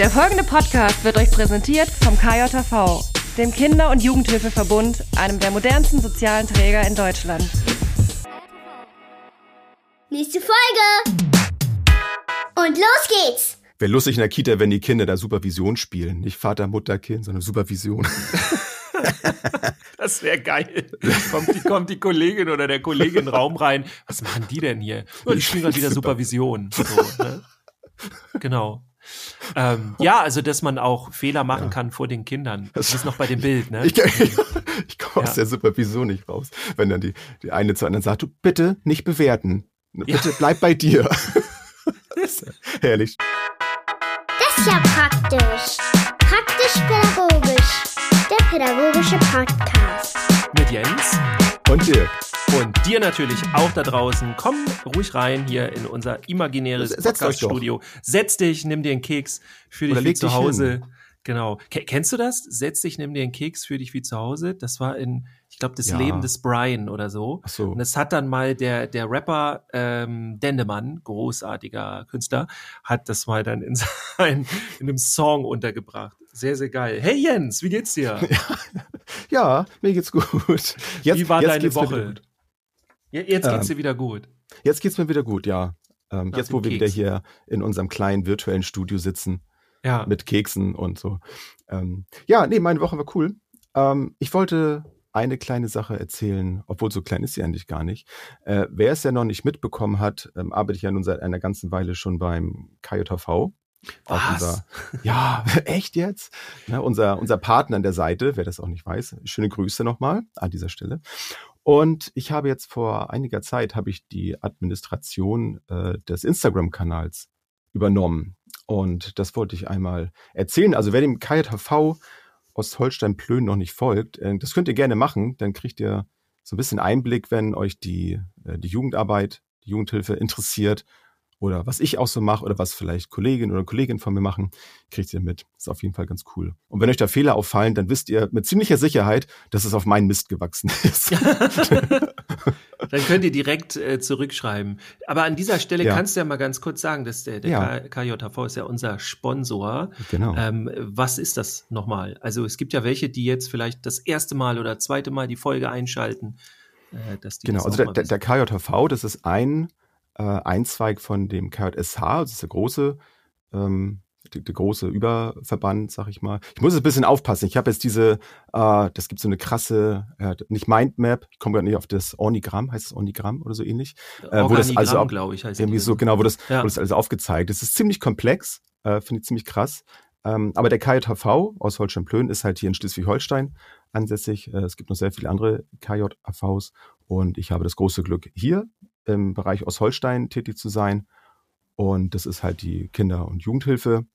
Der folgende Podcast wird euch präsentiert vom KJV, dem Kinder- und Jugendhilfeverbund, einem der modernsten sozialen Träger in Deutschland. Nächste Folge! Und los geht's! Wäre lustig in der Kita, wenn die Kinder da Supervision spielen. Nicht Vater, Mutter, Kind, sondern Supervision. Das wäre geil. Kommt die, kommt die Kollegin oder der Kollege in den Raum rein. Was machen die denn hier? Oh, die spielen gerade wieder Supervision. So, ne? Genau. Ähm, ja, also dass man auch Fehler machen ja. kann vor den Kindern. Das ist noch bei dem Bild, ne? Ich, ich, ich komme ja. aus der Supervision nicht raus. Wenn dann die, die eine zu anderen sagt, du bitte nicht bewerten. Bitte ja. bleib bei dir. Herrlich. Das ist ja praktisch. Praktisch-pädagogisch. Der pädagogische Podcast. Mit Jens. Und dir. Und dir natürlich auch da draußen. Komm ruhig rein hier in unser imaginäres Podcast-Studio. Setz dich, nimm dir einen Keks für dich zu Hause. Hin. Genau. K kennst du das? Setz dich, nimm dir einen Keks für dich wie zu Hause. Das war in, ich glaube, das ja. Leben des Brian oder so. Ach so. Und das hat dann mal der, der Rapper ähm, Dendemann, großartiger Künstler, hat das mal dann in, sein, in einem Song untergebracht. Sehr, sehr geil. Hey Jens, wie geht's dir? Ja, mir geht's gut. Jetzt, wie war deine Woche? Jetzt geht's ähm, dir wieder gut. Jetzt geht's mir wieder gut, ja. Ähm, jetzt, wo wir wieder hier in unserem kleinen virtuellen Studio sitzen ja. mit Keksen und so. Ähm, ja, nee, meine Woche war cool. Ähm, ich wollte eine kleine Sache erzählen, obwohl so klein ist sie eigentlich gar nicht. Äh, wer es ja noch nicht mitbekommen hat, ähm, arbeite ich ja nun seit einer ganzen Weile schon beim KJV. Was? Unser, ja, echt jetzt? Ja, unser, unser Partner an der Seite, wer das auch nicht weiß, schöne Grüße nochmal an dieser Stelle. Und ich habe jetzt vor einiger Zeit habe ich die Administration äh, des Instagram-Kanals übernommen. Und das wollte ich einmal erzählen. Also wer dem KJV Ostholstein-Plön noch nicht folgt, äh, das könnt ihr gerne machen. Dann kriegt ihr so ein bisschen Einblick, wenn euch die, äh, die Jugendarbeit, die Jugendhilfe interessiert oder was ich auch so mache oder was vielleicht Kolleginnen oder Kollegen von mir machen, kriegt ihr mit. Ist auf jeden Fall ganz cool. Und wenn euch da Fehler auffallen, dann wisst ihr mit ziemlicher Sicherheit, dass es auf meinen Mist gewachsen ist. dann könnt ihr direkt äh, zurückschreiben. Aber an dieser Stelle ja. kannst du ja mal ganz kurz sagen, dass der, der ja. KJV ist ja unser Sponsor. Genau. Ähm, was ist das nochmal? Also es gibt ja welche, die jetzt vielleicht das erste Mal oder zweite Mal die Folge einschalten. Äh, dass die genau, also der, der KJV, das ist ein äh, ein Zweig von dem KJSH, das ist der große, ähm, der, der große Überverband, sag ich mal. Ich muss ein bisschen aufpassen. Ich habe jetzt diese, äh, das gibt so eine krasse, äh, nicht Mindmap, ich komme gar nicht auf das Ornigramm, heißt es Ornigramm oder so ähnlich? Äh, wo das also glaube ich, heißt irgendwie so, genau, wo das, ja. wo das alles aufgezeigt ist. Es ist ziemlich komplex, äh, finde ich ziemlich krass. Ähm, aber der KJHV aus Holstein-Plön ist halt hier in Schleswig-Holstein ansässig. Äh, es gibt noch sehr viele andere KJHVs und ich habe das große Glück, hier im Bereich Ostholstein tätig zu sein. Und das ist halt die Kinder- und Jugendhilfe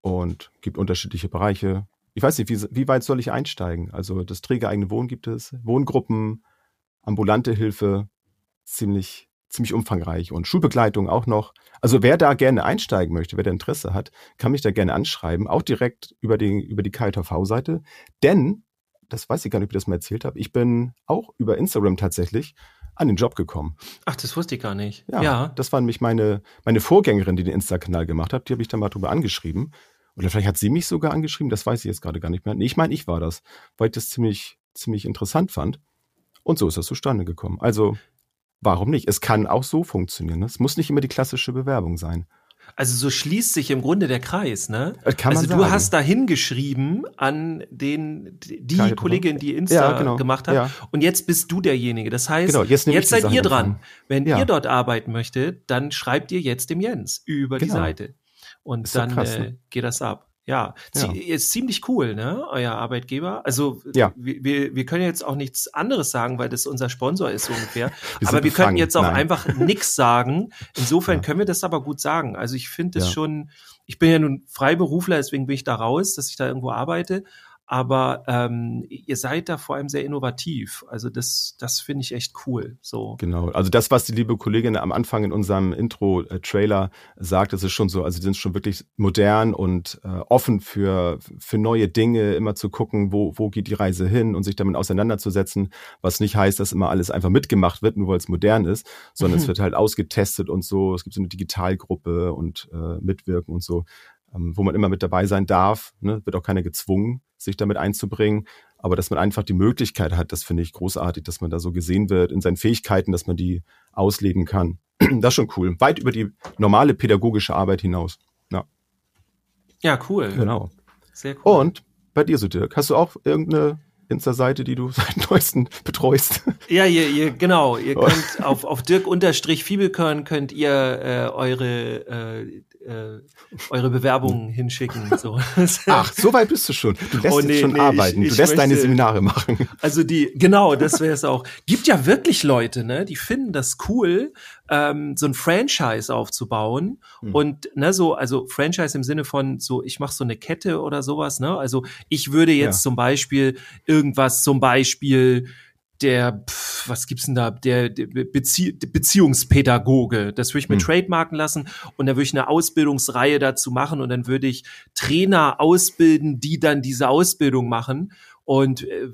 und gibt unterschiedliche Bereiche. Ich weiß nicht, wie, wie weit soll ich einsteigen? Also das trägereigene Wohnen gibt es, Wohngruppen, ambulante Hilfe, ziemlich, ziemlich umfangreich und Schulbegleitung auch noch. Also wer da gerne einsteigen möchte, wer da Interesse hat, kann mich da gerne anschreiben, auch direkt über die, über die KTV-Seite. Denn, das weiß ich gar nicht, ob ich das mal erzählt habe, ich bin auch über Instagram tatsächlich an den Job gekommen. Ach, das wusste ich gar nicht. Ja, ja. das war nämlich meine, meine Vorgängerin, die den Insta-Kanal gemacht hat. Die habe ich dann mal drüber angeschrieben. Oder vielleicht hat sie mich sogar angeschrieben, das weiß ich jetzt gerade gar nicht mehr. Nee, ich meine, ich war das, weil ich das ziemlich, ziemlich interessant fand. Und so ist das zustande gekommen. Also, warum nicht? Es kann auch so funktionieren. Ne? Es muss nicht immer die klassische Bewerbung sein. Also so schließt sich im Grunde der Kreis, ne? Äh, kann also du sagen. hast da hingeschrieben an den die Klar, Kollegin, die Insta ja, genau. gemacht hat. Ja. Und jetzt bist du derjenige. Das heißt, genau, jetzt, jetzt seid ihr dran. Wenn ja. ihr dort arbeiten möchtet, dann schreibt ihr jetzt dem Jens über genau. die Seite. Und dann krass, ne? äh, geht das ab. Ja, ja, ist ziemlich cool, ne? Euer Arbeitgeber. Also ja. wir, wir können jetzt auch nichts anderes sagen, weil das unser Sponsor ist so ungefähr. wir aber wir befangen. können jetzt auch Nein. einfach nichts sagen. Insofern ja. können wir das aber gut sagen. Also ich finde es schon, ich bin ja nun Freiberufler, deswegen bin ich da raus, dass ich da irgendwo arbeite aber ähm, ihr seid da vor allem sehr innovativ. Also das, das finde ich echt cool. So. Genau. Also das, was die liebe Kollegin am Anfang in unserem Intro-Trailer sagt, das ist schon so. Also die sind schon wirklich modern und äh, offen für für neue Dinge, immer zu gucken, wo wo geht die Reise hin und sich damit auseinanderzusetzen. Was nicht heißt, dass immer alles einfach mitgemacht wird, nur weil es modern ist, sondern mhm. es wird halt ausgetestet und so. Es gibt so eine Digitalgruppe und äh, Mitwirken und so. Ähm, wo man immer mit dabei sein darf. Ne? Wird auch keiner gezwungen, sich damit einzubringen. Aber dass man einfach die Möglichkeit hat, das finde ich großartig, dass man da so gesehen wird in seinen Fähigkeiten, dass man die ausleben kann. Das ist schon cool. Weit über die normale pädagogische Arbeit hinaus. Ja, ja cool. Genau. Sehr cool. Und bei dir so, Dirk, hast du auch irgendeine Insta-Seite, die du seit neuestem betreust. Ja, ihr, ihr genau, ihr könnt auf, auf Dirk-Fiebelkörn könnt ihr äh, eure äh, äh, eure Bewerbungen hinschicken. So. Ach, so weit bist du schon. Du lässt oh, nee, schon nee, arbeiten. Ich, ich du lässt möchte, deine Seminare machen. Also die, genau, das wäre es auch. Gibt ja wirklich Leute, ne, die finden das cool, ähm, so ein Franchise aufzubauen hm. und ne, so, also Franchise im Sinne von so, ich mache so eine Kette oder sowas. Ne, also ich würde jetzt ja. zum Beispiel irgendwas, zum Beispiel der, pf, was gibt's denn da, der, der Bezie Beziehungspädagoge. Das würde ich mir hm. trademarken lassen und dann würde ich eine Ausbildungsreihe dazu machen und dann würde ich Trainer ausbilden, die dann diese Ausbildung machen und äh,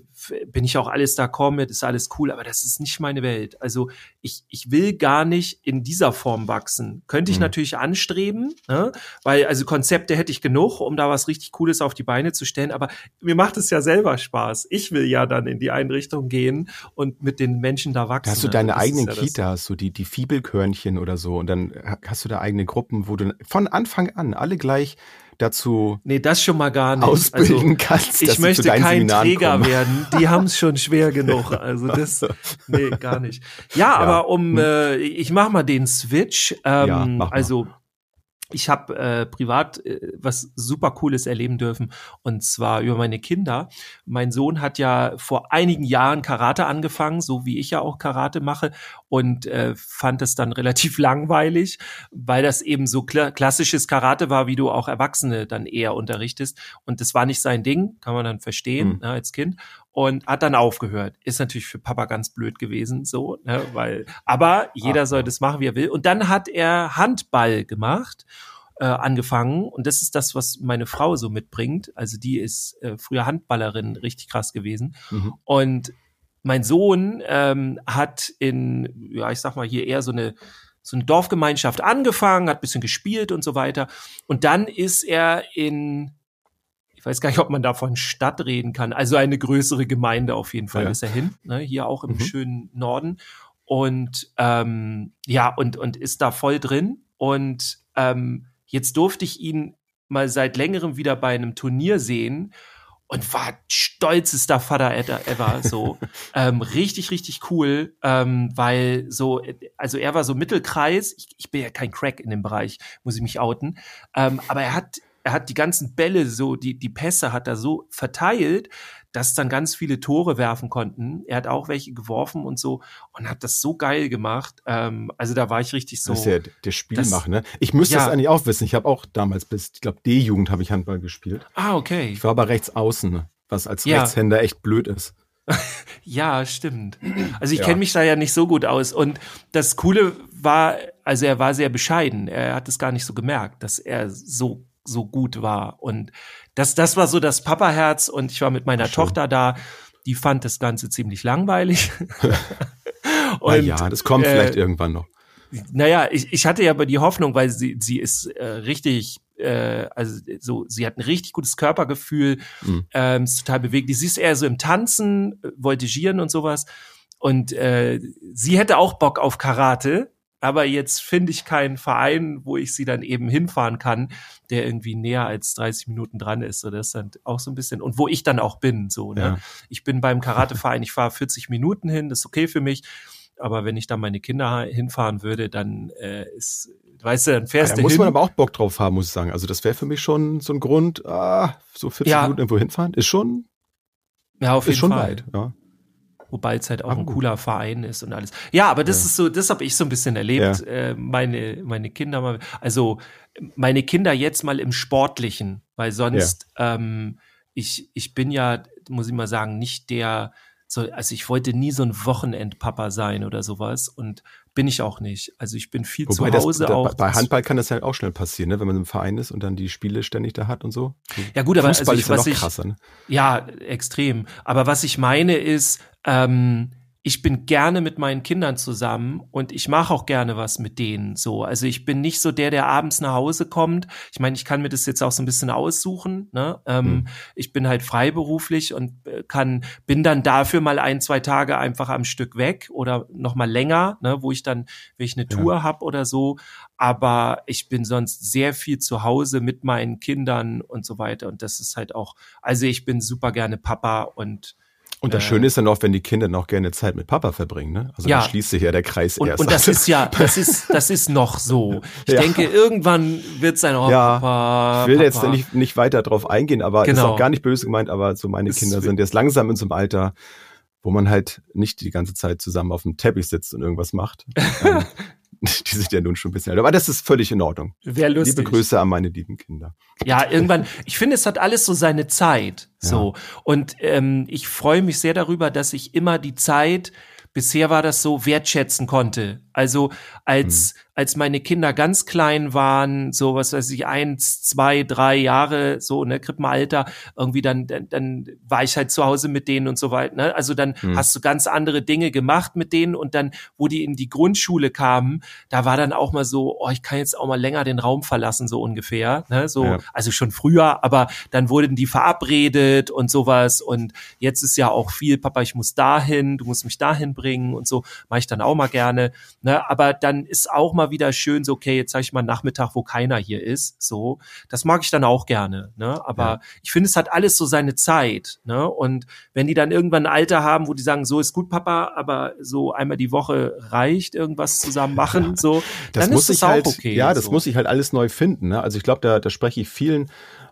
bin ich auch alles da mit, ist alles cool, aber das ist nicht meine Welt. Also ich, ich will gar nicht in dieser Form wachsen. Könnte ich mhm. natürlich anstreben, ne? weil also Konzepte hätte ich genug, um da was richtig Cooles auf die Beine zu stellen, aber mir macht es ja selber Spaß. Ich will ja dann in die Einrichtung gehen und mit den Menschen da wachsen. hast du deine eigenen ja Kitas, so die, die Fiebelkörnchen oder so und dann hast du da eigene Gruppen, wo du von Anfang an alle gleich dazu nee, das schon mal gar nicht. ausbilden also, kannst. Ich möchte kein Seminaren Träger kommen. werden. Die haben es schon schwer genug. Also das, nee, gar nicht. Ja, ja. aber um, hm. äh, ich mach mal den Switch. Ähm, ja, mach mal. also ich habe äh, privat äh, was super cooles erleben dürfen und zwar über meine Kinder. Mein Sohn hat ja vor einigen Jahren Karate angefangen, so wie ich ja auch Karate mache und äh, fand es dann relativ langweilig, weil das eben so kla klassisches Karate war, wie du auch Erwachsene dann eher unterrichtest und das war nicht sein Ding, kann man dann verstehen mhm. ne, als Kind und hat dann aufgehört. Ist natürlich für Papa ganz blöd gewesen, so, ne, weil, aber jeder Ach, soll das machen, wie er will. Und dann hat er Handball gemacht, äh, angefangen. Und das ist das, was meine Frau so mitbringt. Also die ist äh, früher Handballerin, richtig krass gewesen. Mhm. Und mein Sohn ähm, hat in, ja, ich sag mal hier eher so eine so eine Dorfgemeinschaft angefangen, hat bisschen gespielt und so weiter. Und dann ist er in ich weiß gar nicht, ob man davon Stadt reden kann. Also eine größere Gemeinde auf jeden Fall ja. ist er hin, ne? hier auch im mhm. schönen Norden. Und ähm, ja, und, und ist da voll drin. Und ähm, jetzt durfte ich ihn mal seit längerem wieder bei einem Turnier sehen und war stolzester Vater ever, so ähm, richtig richtig cool, ähm, weil so also er war so Mittelkreis. Ich, ich bin ja kein Crack in dem Bereich, muss ich mich outen, ähm, aber er hat er hat die ganzen Bälle so, die, die Pässe hat er so verteilt, dass dann ganz viele Tore werfen konnten. Er hat auch welche geworfen und so und hat das so geil gemacht. Ähm, also da war ich richtig so. Das ist ja der Spielmacher, ne? Ich müsste ja. das eigentlich auch wissen. Ich habe auch damals bis, ich glaube, D-Jugend habe ich Handball gespielt. Ah, okay. Ich war aber rechts außen, was als ja. Rechtshänder echt blöd ist. ja, stimmt. Also ich ja. kenne mich da ja nicht so gut aus. Und das Coole war, also er war sehr bescheiden. Er hat es gar nicht so gemerkt, dass er so so gut war. Und das, das war so das Papa-Herz und ich war mit meiner Schön. Tochter da, die fand das Ganze ziemlich langweilig. und, ja, das kommt äh, vielleicht irgendwann noch. Naja, ich, ich hatte ja aber die Hoffnung, weil sie, sie ist äh, richtig, äh, also so, sie hat ein richtig gutes Körpergefühl, mhm. ähm, ist total bewegt. Sie ist eher so im Tanzen, äh, Voltigieren und sowas. Und äh, sie hätte auch Bock auf Karate, aber jetzt finde ich keinen Verein, wo ich sie dann eben hinfahren kann, der irgendwie näher als 30 Minuten dran ist. So, das ist dann auch so ein bisschen, und wo ich dann auch bin. So, ne? Ja. Ich bin beim Karateverein, ich fahre 40 Minuten hin, das ist okay für mich. Aber wenn ich da meine Kinder hinfahren würde, dann äh, ist, weißt du, dann fährst ja, da du muss hin. man aber auch Bock drauf haben, muss ich sagen. Also das wäre für mich schon so ein Grund, ah, so 40 ja. Minuten irgendwo hinfahren, ist schon, ja, auf jeden ist schon Fall. weit. Ja wobei es halt auch ein cooler Verein ist und alles. Ja, aber das ja. ist so, das habe ich so ein bisschen erlebt. Ja. Äh, meine meine Kinder mal, also meine Kinder jetzt mal im Sportlichen, weil sonst ja. ähm, ich ich bin ja, muss ich mal sagen, nicht der so, also ich wollte nie so ein Wochenendpapa sein oder sowas und bin ich auch nicht. Also ich bin viel Wobei zu Hause das, auch. Bei Handball kann das ja auch schnell passieren, ne? wenn man im Verein ist und dann die Spiele ständig da hat und so. Ja gut, aber Fußball also ich, ist ja noch krasser. Ne? Ja, extrem. Aber was ich meine ist, ähm, ich bin gerne mit meinen Kindern zusammen und ich mache auch gerne was mit denen so. Also ich bin nicht so der, der abends nach Hause kommt. Ich meine, ich kann mir das jetzt auch so ein bisschen aussuchen. Ne? Ähm, mhm. Ich bin halt freiberuflich und äh, kann, bin dann dafür mal ein, zwei Tage einfach am Stück weg oder noch mal länger, ne? wo ich dann, wenn ich eine Tour ja. habe oder so. Aber ich bin sonst sehr viel zu Hause mit meinen Kindern und so weiter. Und das ist halt auch, also ich bin super gerne Papa und und das äh, Schöne ist dann auch, wenn die Kinder noch gerne Zeit mit Papa verbringen, ne? Also ja. dann schließt sich ja der Kreis und, erst. Und das ist ja, das ist, das ist noch so. Ich ja. denke, irgendwann wird sein oh, ja, Papa. Ich will Papa. jetzt nicht, nicht weiter drauf eingehen, aber genau. ist auch gar nicht böse gemeint, aber so meine ist Kinder sind jetzt langsam in so einem Alter, wo man halt nicht die ganze Zeit zusammen auf dem Teppich sitzt und irgendwas macht. Ähm, die sind ja nun schon ein bisschen älter. Aber das ist völlig in Ordnung. Wäre lustig. Liebe Grüße an meine lieben Kinder. Ja, irgendwann, ich finde, es hat alles so seine Zeit. So. Ja. Und ähm, ich freue mich sehr darüber, dass ich immer die Zeit, bisher war das so, wertschätzen konnte. Also als, mhm als meine Kinder ganz klein waren, so was weiß ich, eins, zwei, drei Jahre, so, ne, Krippenalter, irgendwie dann, dann, dann war ich halt zu Hause mit denen und so weiter, ne? Also dann mhm. hast du ganz andere Dinge gemacht mit denen und dann, wo die in die Grundschule kamen, da war dann auch mal so, oh, ich kann jetzt auch mal länger den Raum verlassen, so ungefähr, ne? So, ja. also schon früher, aber dann wurden die verabredet und sowas und jetzt ist ja auch viel, Papa, ich muss dahin, du musst mich dahin bringen und so, mache ich dann auch mal gerne, ne? Aber dann ist auch mal wieder schön, so, okay, jetzt sage ich mal Nachmittag, wo keiner hier ist. So, das mag ich dann auch gerne. Ne? Aber ja. ich finde, es hat alles so seine Zeit. Ne? Und wenn die dann irgendwann ein Alter haben, wo die sagen, so ist gut, Papa, aber so einmal die Woche reicht, irgendwas zusammen machen, so, das dann muss ist das halt, auch okay. Ja, das so. muss ich halt alles neu finden. Ne? Also ich glaube, da, da spreche ich vielen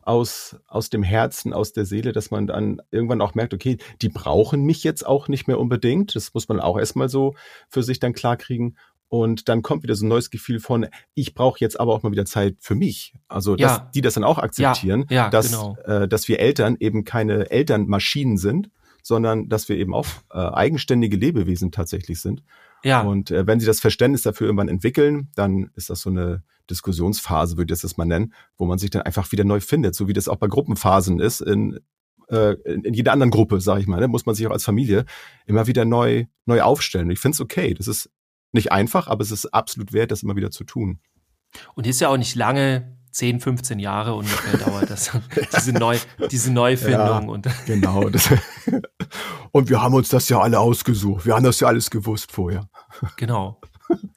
aus, aus dem Herzen, aus der Seele, dass man dann irgendwann auch merkt, okay, die brauchen mich jetzt auch nicht mehr unbedingt. Das muss man auch erstmal so für sich dann klarkriegen. Und dann kommt wieder so ein neues Gefühl von, ich brauche jetzt aber auch mal wieder Zeit für mich. Also, dass ja. die das dann auch akzeptieren, ja, ja, dass, genau. äh, dass wir Eltern eben keine Elternmaschinen sind, sondern dass wir eben auch äh, eigenständige Lebewesen tatsächlich sind. Ja. Und äh, wenn sie das Verständnis dafür irgendwann entwickeln, dann ist das so eine Diskussionsphase, würde ich das mal nennen, wo man sich dann einfach wieder neu findet, so wie das auch bei Gruppenphasen ist in äh, in jeder anderen Gruppe, sage ich mal, ne, muss man sich auch als Familie immer wieder neu neu aufstellen. Ich finde es okay. Das ist nicht einfach, aber es ist absolut wert, das immer wieder zu tun. Und ist ja auch nicht lange, 10, 15 Jahre ungefähr dauert das, diese, Neu, diese Neufindung. Ja, und genau. Das, und wir haben uns das ja alle ausgesucht. Wir haben das ja alles gewusst vorher. Genau.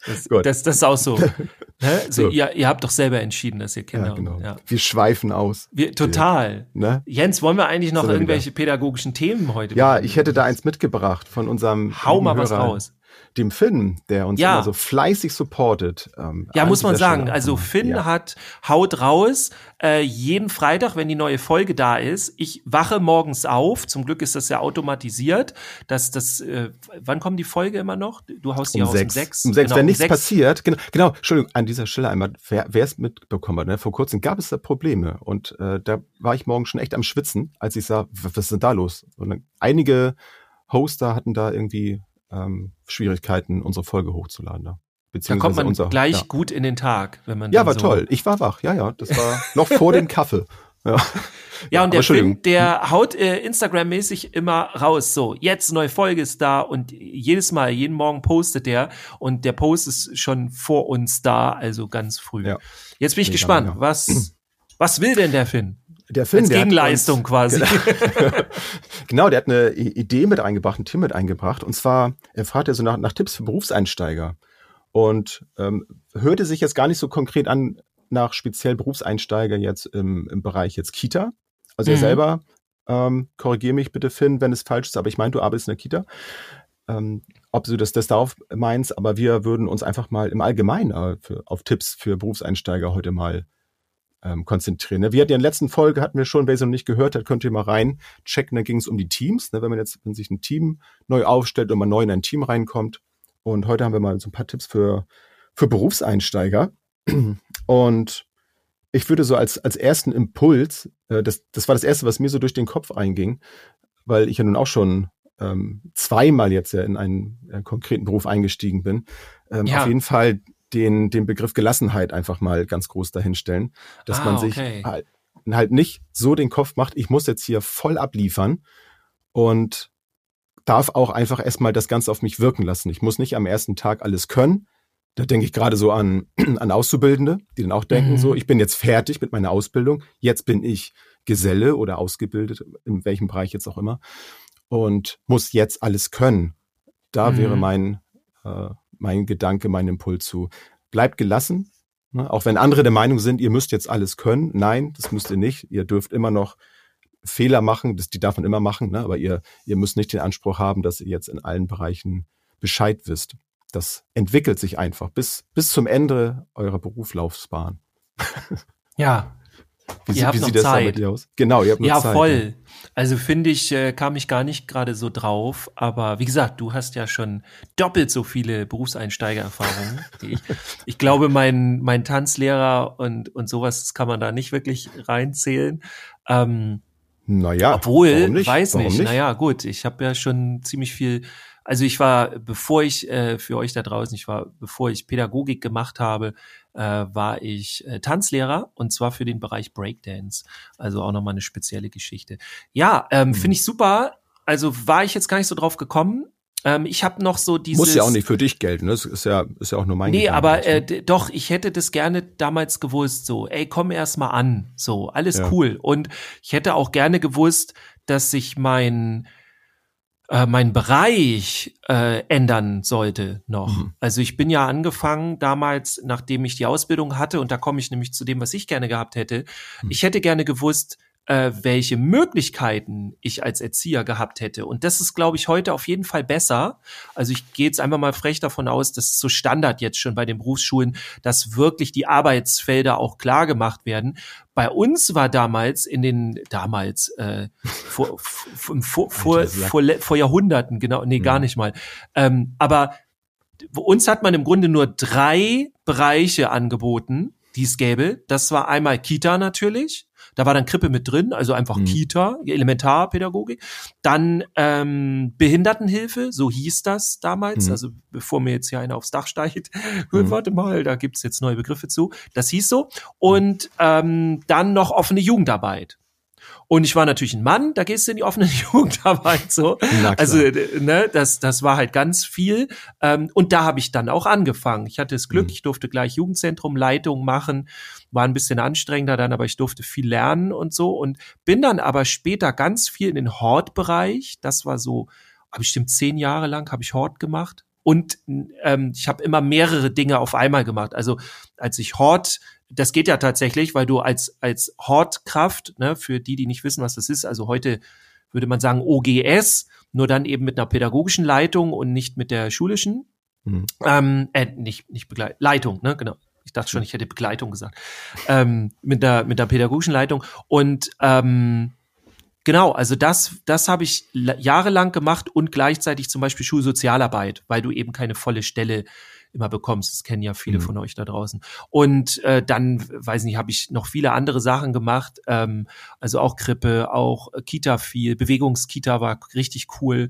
Das, das, das ist auch so. Ne? So. Ihr, ihr habt doch selber entschieden, dass ihr Kinder. Ja, genau. Ja. Wir schweifen aus. Wir, total. ne? Jens, wollen wir eigentlich noch so irgendwelche pädagogischen Themen heute? Ja, machen? ich hätte da eins mitgebracht von unserem. Hau mal Hörer. was raus dem Finn, der uns ja. immer so fleißig supportet. Ähm, ja, muss man sagen. Also Finn ja. hat haut raus äh, jeden Freitag, wenn die neue Folge da ist. Ich wache morgens auf. Zum Glück ist das ja automatisiert. Dass das, äh, wann kommt die Folge immer noch? Du haust die um sechs. um sechs. Um sechs, genau, wenn um nichts sechs. passiert. Genau, genau. Entschuldigung, an dieser Stelle einmal, wer es mitbekommen hat. Ne? Vor kurzem gab es da Probleme und äh, da war ich morgen schon echt am Schwitzen, als ich sah, was ist denn da los? Und einige Hoster hatten da irgendwie ähm, Schwierigkeiten, unsere Folge hochzuladen. Da. Da kommt man unser, gleich ja. gut in den Tag, wenn man. Ja, war so toll. Ich war wach. Ja, ja. Das war noch vor dem Kaffee. Ja, ja und der Film, der haut äh, Instagram-mäßig immer raus. So, jetzt neue Folge ist da und jedes Mal, jeden Morgen postet der und der Post ist schon vor uns da, also ganz früh. Ja. Jetzt bin ich nee, gespannt, was, was will denn der Finn? Der Film. Als Gegenleistung uns, quasi. Genau, genau, der hat eine Idee mit eingebracht, ein Team mit eingebracht. Und zwar, er fragt ja so nach, nach Tipps für Berufseinsteiger. Und ähm, hörte sich jetzt gar nicht so konkret an nach speziell Berufseinsteiger jetzt im, im Bereich jetzt Kita. Also mhm. er selber, ähm, korrigiere mich bitte, Finn, wenn es falsch ist, aber ich meine, du arbeitest in der Kita. Ähm, ob du das, das darauf meinst, aber wir würden uns einfach mal im Allgemeinen äh, für, auf Tipps für Berufseinsteiger heute mal ähm, konzentrieren. Ne? Wir hatten ja in der letzten Folge, hatten wir schon, wer es noch nicht gehört hat, könnt ihr mal rein checken, da ging es um die Teams. Ne? Wenn man jetzt, wenn sich ein Team neu aufstellt und man neu in ein Team reinkommt. Und heute haben wir mal so ein paar Tipps für, für Berufseinsteiger. Und ich würde so als, als ersten Impuls, äh, das, das war das erste, was mir so durch den Kopf einging, weil ich ja nun auch schon ähm, zweimal jetzt ja in einen äh, konkreten Beruf eingestiegen bin. Ähm, ja. Auf jeden Fall den, den Begriff Gelassenheit einfach mal ganz groß dahinstellen, dass ah, man sich okay. halt, halt nicht so den Kopf macht, ich muss jetzt hier voll abliefern und darf auch einfach erstmal das Ganze auf mich wirken lassen. Ich muss nicht am ersten Tag alles können. Da denke ich gerade so an, an Auszubildende, die dann auch denken, mhm. so, ich bin jetzt fertig mit meiner Ausbildung, jetzt bin ich Geselle oder ausgebildet, in welchem Bereich jetzt auch immer, und muss jetzt alles können. Da mhm. wäre mein, äh, mein Gedanke, mein Impuls zu, bleibt gelassen, ne? auch wenn andere der Meinung sind, ihr müsst jetzt alles können. Nein, das müsst ihr nicht. Ihr dürft immer noch Fehler machen, das, die darf man immer machen, ne? aber ihr, ihr müsst nicht den Anspruch haben, dass ihr jetzt in allen Bereichen Bescheid wisst. Das entwickelt sich einfach bis, bis zum Ende eurer Berufslaufbahn. Ja. Wie, ihr habt wie noch sieht das Zeit. da aus? Genau, ihr habt noch ja, Zeit. Ja, voll. Also finde ich, äh, kam ich gar nicht gerade so drauf. Aber wie gesagt, du hast ja schon doppelt so viele Berufseinsteigererfahrungen wie ich. Ich glaube, mein, mein Tanzlehrer und, und sowas kann man da nicht wirklich reinzählen. Ähm, naja, obwohl, nicht? weiß warum nicht. nicht. Naja, gut, ich habe ja schon ziemlich viel. Also ich war, bevor ich äh, für euch da draußen, ich war, bevor ich Pädagogik gemacht habe, äh, war ich äh, Tanzlehrer und zwar für den Bereich Breakdance. Also auch nochmal eine spezielle Geschichte. Ja, ähm, mhm. finde ich super. Also war ich jetzt gar nicht so drauf gekommen. Ähm, ich habe noch so dieses. Muss ja auch nicht für dich gelten, ne? das ist ja, ist ja auch nur mein Nee, Gedanke, aber äh, doch, ich hätte das gerne damals gewusst, so, ey, komm erst mal an, so, alles ja. cool. Und ich hätte auch gerne gewusst, dass sich mein, äh, mein Bereich äh, ändern sollte noch. Mhm. Also ich bin ja angefangen damals, nachdem ich die Ausbildung hatte, und da komme ich nämlich zu dem, was ich gerne gehabt hätte. Mhm. Ich hätte gerne gewusst, äh, welche Möglichkeiten ich als Erzieher gehabt hätte. Und das ist, glaube ich, heute auf jeden Fall besser. Also ich gehe jetzt einfach mal frech davon aus, dass so Standard jetzt schon bei den Berufsschulen, dass wirklich die Arbeitsfelder auch klar gemacht werden. Bei uns war damals in den, damals, äh, vor, vor, vor, vor, vor, Jahrhunderten, genau, nee, gar mhm. nicht mal. Ähm, aber uns hat man im Grunde nur drei Bereiche angeboten, die es gäbe. Das war einmal Kita natürlich, da war dann Krippe mit drin, also einfach mhm. Kita, Elementarpädagogik. Dann ähm, Behindertenhilfe, so hieß das damals. Mhm. Also bevor mir jetzt hier einer aufs Dach steigt, mhm. warte mal, da gibt's jetzt neue Begriffe zu. Das hieß so. Und ähm, dann noch offene Jugendarbeit. Und ich war natürlich ein Mann, da gehst du in die offene Jugendarbeit so. Also ne, das, das war halt ganz viel. Ähm, und da habe ich dann auch angefangen. Ich hatte das Glück, mhm. ich durfte gleich Jugendzentrum Leitung machen. War ein bisschen anstrengender dann, aber ich durfte viel lernen und so. Und bin dann aber später ganz viel in den Hortbereich. Das war so, habe ich stimmt zehn Jahre lang habe ich Hort gemacht. Und ähm, ich habe immer mehrere Dinge auf einmal gemacht. Also als ich Hort das geht ja tatsächlich, weil du als, als Hortkraft, ne, für die, die nicht wissen, was das ist, also heute würde man sagen OGS, nur dann eben mit einer pädagogischen Leitung und nicht mit der schulischen. Mhm. Ähm, äh, nicht, nicht Begleit Leitung, ne, genau. Ich dachte schon, ich hätte Begleitung gesagt. Ähm, mit der, mit der pädagogischen Leitung. Und ähm, genau, also das, das habe ich jahrelang gemacht und gleichzeitig zum Beispiel Schulsozialarbeit, weil du eben keine volle Stelle immer bekommst. Das kennen ja viele mhm. von euch da draußen. Und äh, dann, weiß nicht, habe ich noch viele andere Sachen gemacht. Ähm, also auch Krippe, auch Kita viel. Bewegungskita war richtig cool.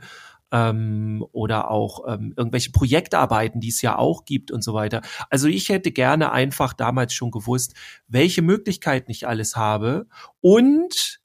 Ähm, oder auch ähm, irgendwelche Projektarbeiten, die es ja auch gibt und so weiter. Also ich hätte gerne einfach damals schon gewusst, welche Möglichkeiten ich alles habe und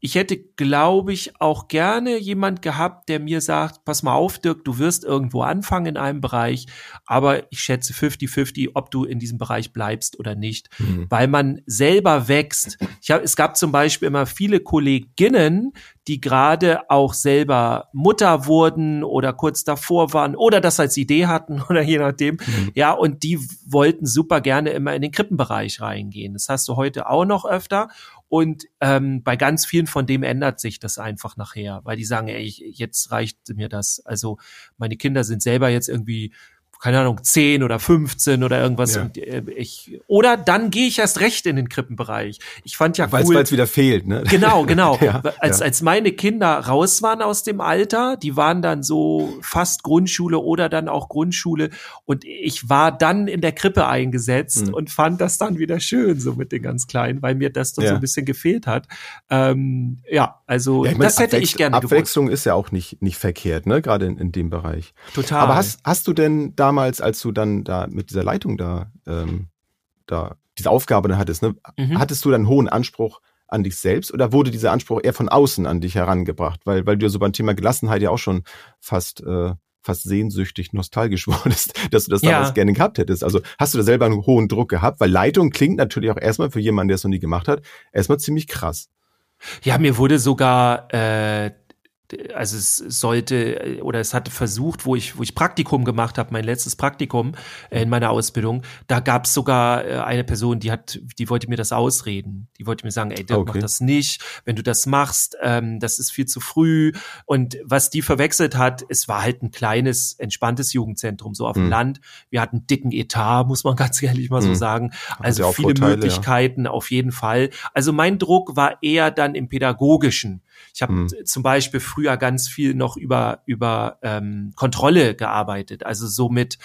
ich hätte, glaube ich, auch gerne jemand gehabt, der mir sagt, pass mal auf, Dirk, du wirst irgendwo anfangen in einem Bereich, aber ich schätze 50-50, ob du in diesem Bereich bleibst oder nicht, mhm. weil man selber wächst. Ich hab, es gab zum Beispiel immer viele Kolleginnen, die gerade auch selber Mutter wurden oder kurz davor waren oder das als Idee hatten oder je nachdem. Mhm. Ja, und die wollten super gerne immer in den Krippenbereich reingehen. Das hast du heute auch noch öfter. Und ähm, bei ganz vielen von dem ändert sich das einfach nachher, weil die sagen, ey, jetzt reicht mir das. Also meine Kinder sind selber jetzt irgendwie keine Ahnung, 10 oder 15 oder irgendwas. Ja. Und, äh, ich, oder dann gehe ich erst recht in den Krippenbereich. Ich fand ja cool. Weil es wieder fehlt, ne? Genau, genau. ja, als, ja. als meine Kinder raus waren aus dem Alter, die waren dann so fast Grundschule oder dann auch Grundschule und ich war dann in der Krippe eingesetzt mhm. und fand das dann wieder schön, so mit den ganz Kleinen, weil mir das dann so ein bisschen gefehlt hat. Ähm, ja, also ich mein, das hätte ich gerne Abwechslung gewusst. ist ja auch nicht, nicht verkehrt, ne? Gerade in, in dem Bereich. Total. Aber hast, hast du denn da damals, als du dann da mit dieser Leitung da, ähm, da diese Aufgabe dann hattest, ne, mhm. hattest du dann einen hohen Anspruch an dich selbst oder wurde dieser Anspruch eher von außen an dich herangebracht? Weil, weil du ja so beim Thema Gelassenheit ja auch schon fast, äh, fast sehnsüchtig nostalgisch wurdest, dass du das ja. damals gerne gehabt hättest. Also hast du da selber einen hohen Druck gehabt? Weil Leitung klingt natürlich auch erstmal für jemanden, der es noch nie gemacht hat, erstmal ziemlich krass. Ja, mir wurde sogar äh, also es sollte oder es hatte versucht, wo ich wo ich Praktikum gemacht habe, mein letztes Praktikum äh, in meiner Ausbildung, da gab es sogar äh, eine Person, die hat, die wollte mir das ausreden, die wollte mir sagen, ey, Dirk, okay. mach das nicht, wenn du das machst, ähm, das ist viel zu früh. Und was die verwechselt hat, es war halt ein kleines entspanntes Jugendzentrum so auf dem mhm. Land. Wir hatten dicken Etat, muss man ganz ehrlich mal mhm. so sagen. Also ja viele Vorteile, Möglichkeiten ja. auf jeden Fall. Also mein Druck war eher dann im pädagogischen ich habe mhm. zum Beispiel früher ganz viel noch über über ähm, Kontrolle gearbeitet. Also somit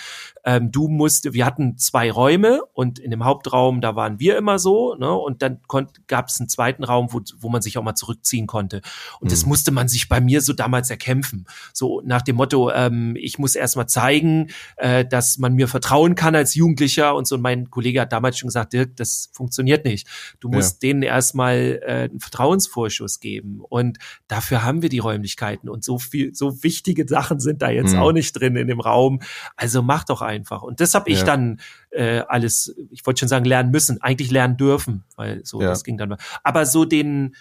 ähm, du musst, wir hatten zwei Räume und in dem Hauptraum da waren wir immer so, ne? Und dann gab es einen zweiten Raum, wo, wo man sich auch mal zurückziehen konnte. Und mhm. das musste man sich bei mir so damals erkämpfen. So nach dem Motto, ähm, ich muss erst mal zeigen, äh, dass man mir vertrauen kann als Jugendlicher und so. Und mein Kollege hat damals schon gesagt, Dirk, das funktioniert nicht. Du musst ja. denen erstmal äh, einen Vertrauensvorschuss geben. Und dafür haben wir die Räumlichkeiten. Und so viel, so wichtige Sachen sind da jetzt mhm. auch nicht drin in dem Raum. Also mach doch einfach. Und das habe ich ja. dann äh, alles, ich wollte schon sagen, lernen müssen, eigentlich lernen dürfen, weil so, ja. das ging dann. Aber so den,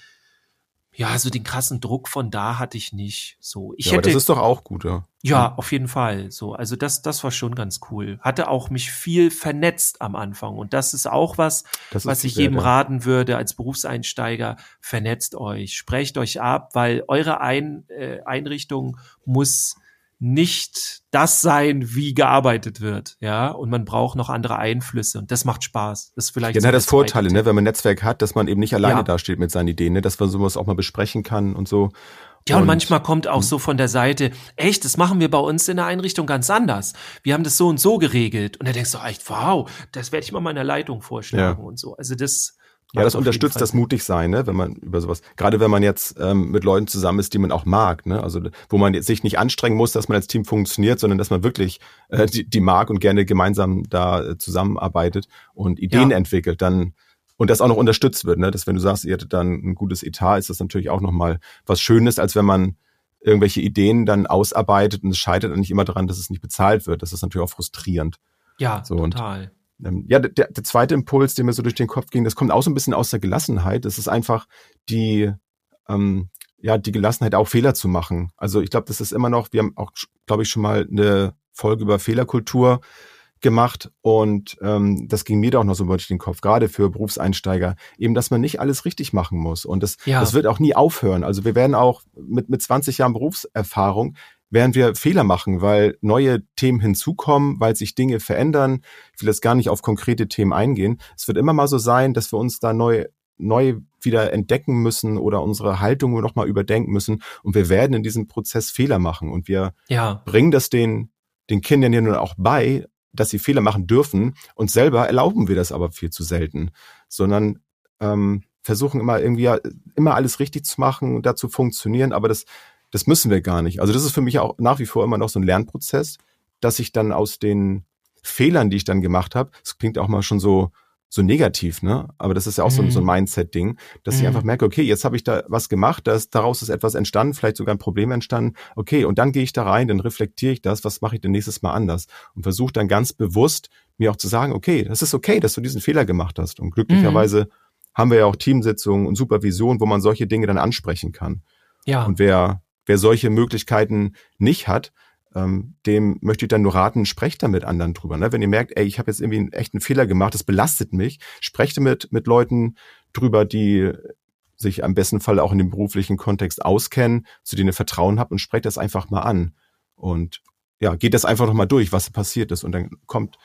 ja, so den krassen Druck von da hatte ich nicht. So, ich ja, hätte. das ist doch auch gut, ja. Ja, auf jeden Fall. So, also das, das war schon ganz cool. Hatte auch mich viel vernetzt am Anfang und das ist auch was, das was ich jedem raten würde als Berufseinsteiger. Vernetzt euch, sprecht euch ab, weil eure Ein, äh, Einrichtung muss nicht das sein, wie gearbeitet wird, ja, und man braucht noch andere Einflüsse und das macht Spaß. Das ist vielleicht ja, so das Vorteile, ne, wenn man ein Netzwerk hat, dass man eben nicht alleine ja. dasteht mit seinen Ideen, ne, dass man sowas auch mal besprechen kann und so. Ja, und, und manchmal kommt auch hm. so von der Seite, echt, das machen wir bei uns in der Einrichtung ganz anders. Wir haben das so und so geregelt. Und da denkst du echt, wow, das werde ich mal meiner Leitung vorschlagen ja. und so. Also das, ja, das unterstützt das mutig sein, ne, wenn man über sowas, gerade wenn man jetzt ähm, mit Leuten zusammen ist, die man auch mag, ne, also wo man jetzt sich nicht anstrengen muss, dass man als Team funktioniert, sondern dass man wirklich äh, die, die mag und gerne gemeinsam da äh, zusammenarbeitet und Ideen ja. entwickelt, dann und das auch noch unterstützt wird, ne, dass wenn du sagst, ihr hättet dann ein gutes Etat, ist das natürlich auch nochmal was Schönes, als wenn man irgendwelche Ideen dann ausarbeitet und es scheitert dann nicht immer daran, dass es nicht bezahlt wird. Das ist natürlich auch frustrierend. Ja, so, total. Ähm, ja, der, der zweite Impuls, der mir so durch den Kopf ging, das kommt auch so ein bisschen aus der Gelassenheit. Das ist einfach die, ähm, ja, die Gelassenheit, auch Fehler zu machen. Also ich glaube, das ist immer noch, wir haben auch, glaube ich, schon mal eine Folge über Fehlerkultur gemacht und ähm, das ging mir da auch noch so durch den Kopf, gerade für Berufseinsteiger, eben, dass man nicht alles richtig machen muss und das, ja. das wird auch nie aufhören. Also wir werden auch mit, mit 20 Jahren Berufserfahrung werden wir Fehler machen, weil neue Themen hinzukommen, weil sich Dinge verändern. Ich will jetzt gar nicht auf konkrete Themen eingehen. Es wird immer mal so sein, dass wir uns da neu neu wieder entdecken müssen oder unsere Haltung nochmal überdenken müssen. Und wir werden in diesem Prozess Fehler machen. Und wir ja. bringen das den, den Kindern ja nun auch bei, dass sie Fehler machen dürfen. Und selber erlauben wir das aber viel zu selten, sondern ähm, versuchen immer irgendwie immer alles richtig zu machen und dazu funktionieren. Aber das das müssen wir gar nicht. Also das ist für mich auch nach wie vor immer noch so ein Lernprozess, dass ich dann aus den Fehlern, die ich dann gemacht habe, das klingt auch mal schon so so negativ, ne? Aber das ist ja auch mhm. so, ein, mhm. Mindset-Ding, dass mhm. ich einfach merke, okay, jetzt habe ich da was gemacht, dass daraus ist etwas entstanden, vielleicht sogar ein Problem entstanden. Okay, und dann gehe ich da rein, dann reflektiere ich das, was mache ich denn nächstes Mal anders und versuche dann ganz bewusst mir auch zu sagen, okay, das ist okay, dass du diesen Fehler gemacht hast. Und glücklicherweise mhm. haben wir ja auch Teamsitzungen und Supervision, wo man solche Dinge dann ansprechen kann. Ja. Und wer wer solche Möglichkeiten nicht hat, ähm, dem möchte ich dann nur raten, sprecht da mit anderen drüber. Ne? Wenn ihr merkt, ey, ich habe jetzt irgendwie einen echten Fehler gemacht, das belastet mich, sprecht mit, mit Leuten drüber, die sich am besten Fall auch in dem beruflichen Kontext auskennen, zu denen ihr Vertrauen habt und sprecht das einfach mal an. Und ja, geht das einfach nochmal durch, was passiert ist. Und dann kommt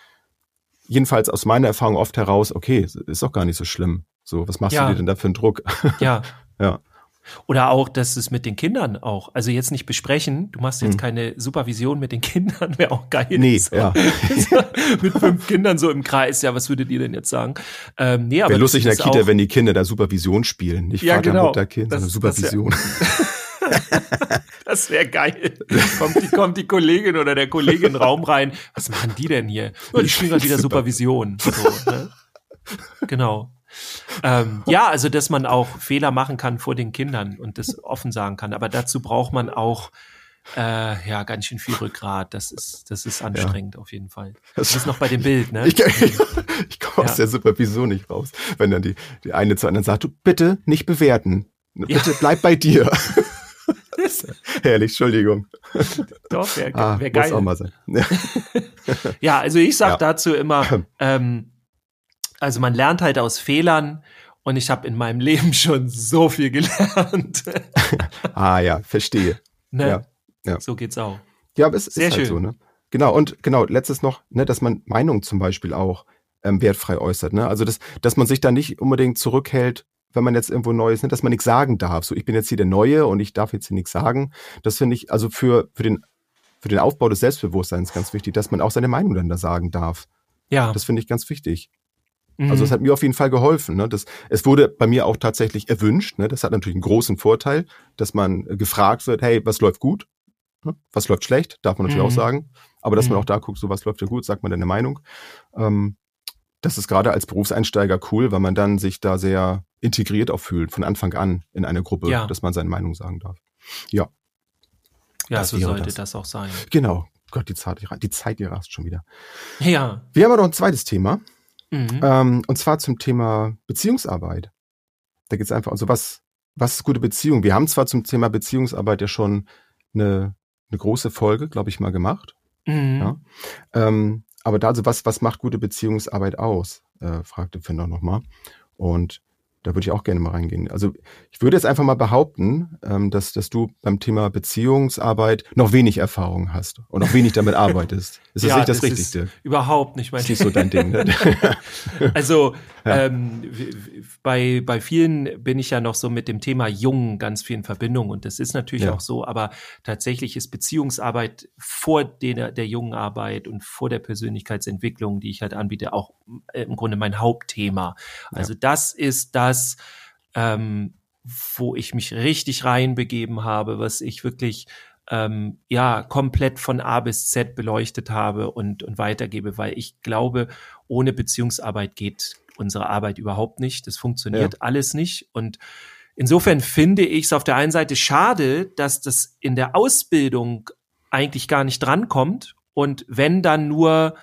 jedenfalls aus meiner Erfahrung oft heraus, okay, ist doch gar nicht so schlimm. So, was machst ja. du dir denn da für einen Druck? Ja. ja. Oder auch, dass es mit den Kindern auch, also jetzt nicht besprechen, du machst jetzt hm. keine Supervision mit den Kindern, wäre auch geil. Nee, so. ja. mit fünf Kindern so im Kreis, ja, was würdet ihr denn jetzt sagen? Ähm, nee, aber wäre lustig in der Kita, wenn die Kinder da Supervision spielen, nicht ja, Vater, genau. Mutter, Kind, sondern Supervision. Das wäre geil. Kommt die, kommt die Kollegin oder der Kollege in den Raum rein. Was machen die denn hier? Oh, die spielen gerade wieder Supervision. So, ne? Genau. Ähm, ja, also dass man auch Fehler machen kann vor den Kindern und das offen sagen kann. Aber dazu braucht man auch äh, ja, ganz schön viel Rückgrat. Das ist, das ist anstrengend ja. auf jeden Fall. Das ist noch bei dem Bild, ne? Ich, ich komme aus der Supervision nicht raus, wenn dann die, die eine zu anderen sagt, du bitte nicht bewerten. Bitte ja. bleib bei dir. Herrlich, Entschuldigung. Doch, wäre ah, wär geil. Muss auch mal sein. ja, also ich sag dazu immer, ähm, also man lernt halt aus Fehlern und ich habe in meinem Leben schon so viel gelernt. ah ja, verstehe. Ne? Ja. Ja. So geht's auch. Ja, aber es Sehr ist halt schön. so, ne? Genau, und genau, letztes noch, ne, dass man Meinung zum Beispiel auch ähm, wertfrei äußert, ne? Also dass, dass man sich da nicht unbedingt zurückhält, wenn man jetzt irgendwo Neues, ne, dass man nichts sagen darf. So, ich bin jetzt hier der Neue und ich darf jetzt hier nichts sagen. Das finde ich, also für, für den, für den Aufbau des Selbstbewusstseins ganz wichtig, dass man auch seine Meinung dann da sagen darf. Ja. Das finde ich ganz wichtig. Mhm. Also es hat mir auf jeden Fall geholfen. Ne? Das, es wurde bei mir auch tatsächlich erwünscht. Ne? Das hat natürlich einen großen Vorteil, dass man gefragt wird, hey, was läuft gut? Ne? Was läuft schlecht, darf man natürlich mhm. auch sagen. Aber dass mhm. man auch da guckt, so was läuft ja gut, sagt man deine Meinung. Ähm, das ist gerade als Berufseinsteiger cool, weil man dann sich da sehr integriert auch fühlt, von Anfang an in eine Gruppe, ja. dass man seine Meinung sagen darf. Ja. Ja, das so sollte das. das. auch sein. Genau. Gott, die Zeit, die Zeit, die rast schon wieder. Ja. Wir haben aber noch ein zweites Thema. Mhm. Ähm, und zwar zum Thema Beziehungsarbeit. Da geht es einfach um so, was, was ist gute Beziehung? Wir haben zwar zum Thema Beziehungsarbeit ja schon eine eine große Folge, glaube ich, mal gemacht. Mhm. Ja. Ähm, aber da, also was, was macht gute Beziehungsarbeit aus? Äh, fragte Finder nochmal. Und da würde ich auch gerne mal reingehen. Also ich würde jetzt einfach mal behaupten, ähm, dass, dass du beim Thema Beziehungsarbeit noch wenig Erfahrung hast und noch wenig damit arbeitest. Ist das ja, nicht das, das Richtige? Überhaupt nicht mein Ist nicht so dein Ding. Ne? also ja. ähm, bei, bei vielen bin ich ja noch so mit dem Thema Jung ganz viel in Verbindung und das ist natürlich ja. auch so, aber tatsächlich ist Beziehungsarbeit vor der, der jungen Arbeit und vor der Persönlichkeitsentwicklung, die ich halt anbiete, auch äh, im Grunde mein Hauptthema. Also das ist das, das, ähm, wo ich mich richtig reinbegeben habe, was ich wirklich ähm, ja komplett von A bis Z beleuchtet habe und, und weitergebe, weil ich glaube, ohne Beziehungsarbeit geht unsere Arbeit überhaupt nicht. Das funktioniert ja. alles nicht. Und insofern finde ich es auf der einen Seite schade, dass das in der Ausbildung eigentlich gar nicht drankommt. Und wenn dann nur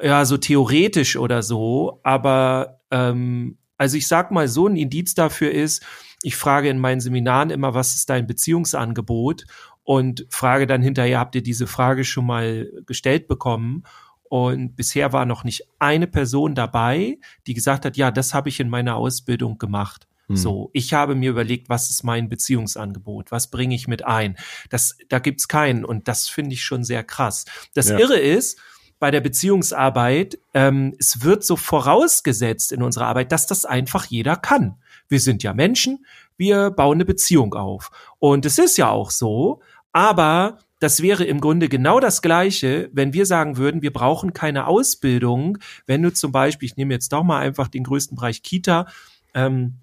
ja so theoretisch oder so, aber ähm, also ich sag mal so, ein Indiz dafür ist, ich frage in meinen Seminaren immer, was ist dein Beziehungsangebot? Und frage dann hinterher, habt ihr diese Frage schon mal gestellt bekommen? Und bisher war noch nicht eine Person dabei, die gesagt hat, ja, das habe ich in meiner Ausbildung gemacht. Hm. So, ich habe mir überlegt, was ist mein Beziehungsangebot? Was bringe ich mit ein? Das, da gibt's keinen. Und das finde ich schon sehr krass. Das ja. Irre ist, bei der Beziehungsarbeit, ähm, es wird so vorausgesetzt in unserer Arbeit, dass das einfach jeder kann. Wir sind ja Menschen, wir bauen eine Beziehung auf. Und es ist ja auch so, aber das wäre im Grunde genau das Gleiche, wenn wir sagen würden, wir brauchen keine Ausbildung. Wenn du zum Beispiel, ich nehme jetzt doch mal einfach den größten Bereich Kita, ähm,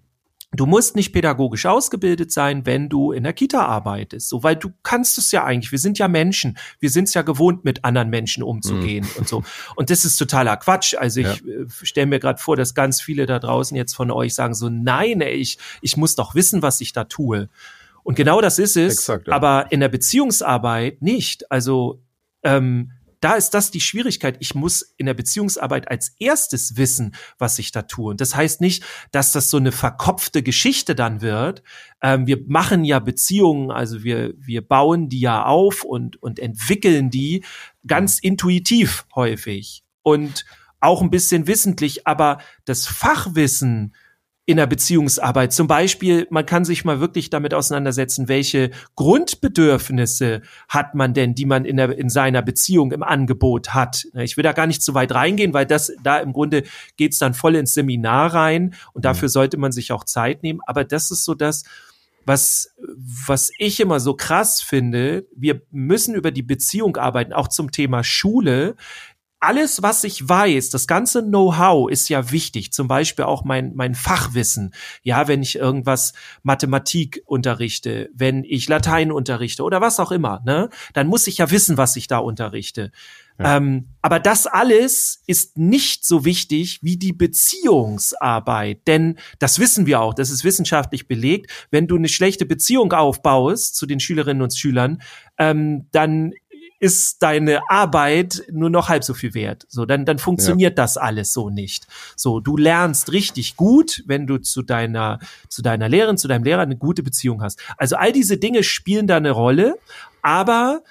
Du musst nicht pädagogisch ausgebildet sein, wenn du in der Kita arbeitest, so weil du kannst es ja eigentlich. Wir sind ja Menschen, wir sind es ja gewohnt, mit anderen Menschen umzugehen mhm. und so. Und das ist totaler Quatsch. Also ich ja. Äh, stelle mir gerade vor, dass ganz viele da draußen jetzt von euch sagen so, nein, ey, ich ich muss doch wissen, was ich da tue. Und genau das ist es. Exakt, ja. Aber in der Beziehungsarbeit nicht. Also ähm, da ist das die Schwierigkeit. Ich muss in der Beziehungsarbeit als erstes wissen, was ich da tue. Und das heißt nicht, dass das so eine verkopfte Geschichte dann wird. Ähm, wir machen ja Beziehungen, also wir, wir bauen die ja auf und, und entwickeln die ganz intuitiv häufig und auch ein bisschen wissentlich, aber das Fachwissen, in der Beziehungsarbeit. Zum Beispiel, man kann sich mal wirklich damit auseinandersetzen, welche Grundbedürfnisse hat man denn, die man in, der, in seiner Beziehung im Angebot hat. Ich will da gar nicht zu weit reingehen, weil das da im Grunde geht's dann voll ins Seminar rein und dafür sollte man sich auch Zeit nehmen. Aber das ist so das, was, was ich immer so krass finde. Wir müssen über die Beziehung arbeiten, auch zum Thema Schule alles, was ich weiß, das ganze Know-how ist ja wichtig. Zum Beispiel auch mein, mein Fachwissen. Ja, wenn ich irgendwas Mathematik unterrichte, wenn ich Latein unterrichte oder was auch immer, ne, dann muss ich ja wissen, was ich da unterrichte. Ja. Ähm, aber das alles ist nicht so wichtig wie die Beziehungsarbeit, denn das wissen wir auch, das ist wissenschaftlich belegt. Wenn du eine schlechte Beziehung aufbaust zu den Schülerinnen und Schülern, ähm, dann ist deine Arbeit nur noch halb so viel wert. So, dann, dann funktioniert ja. das alles so nicht. So, du lernst richtig gut, wenn du zu deiner, zu deiner Lehrerin, zu deinem Lehrer eine gute Beziehung hast. Also all diese Dinge spielen da eine Rolle, aber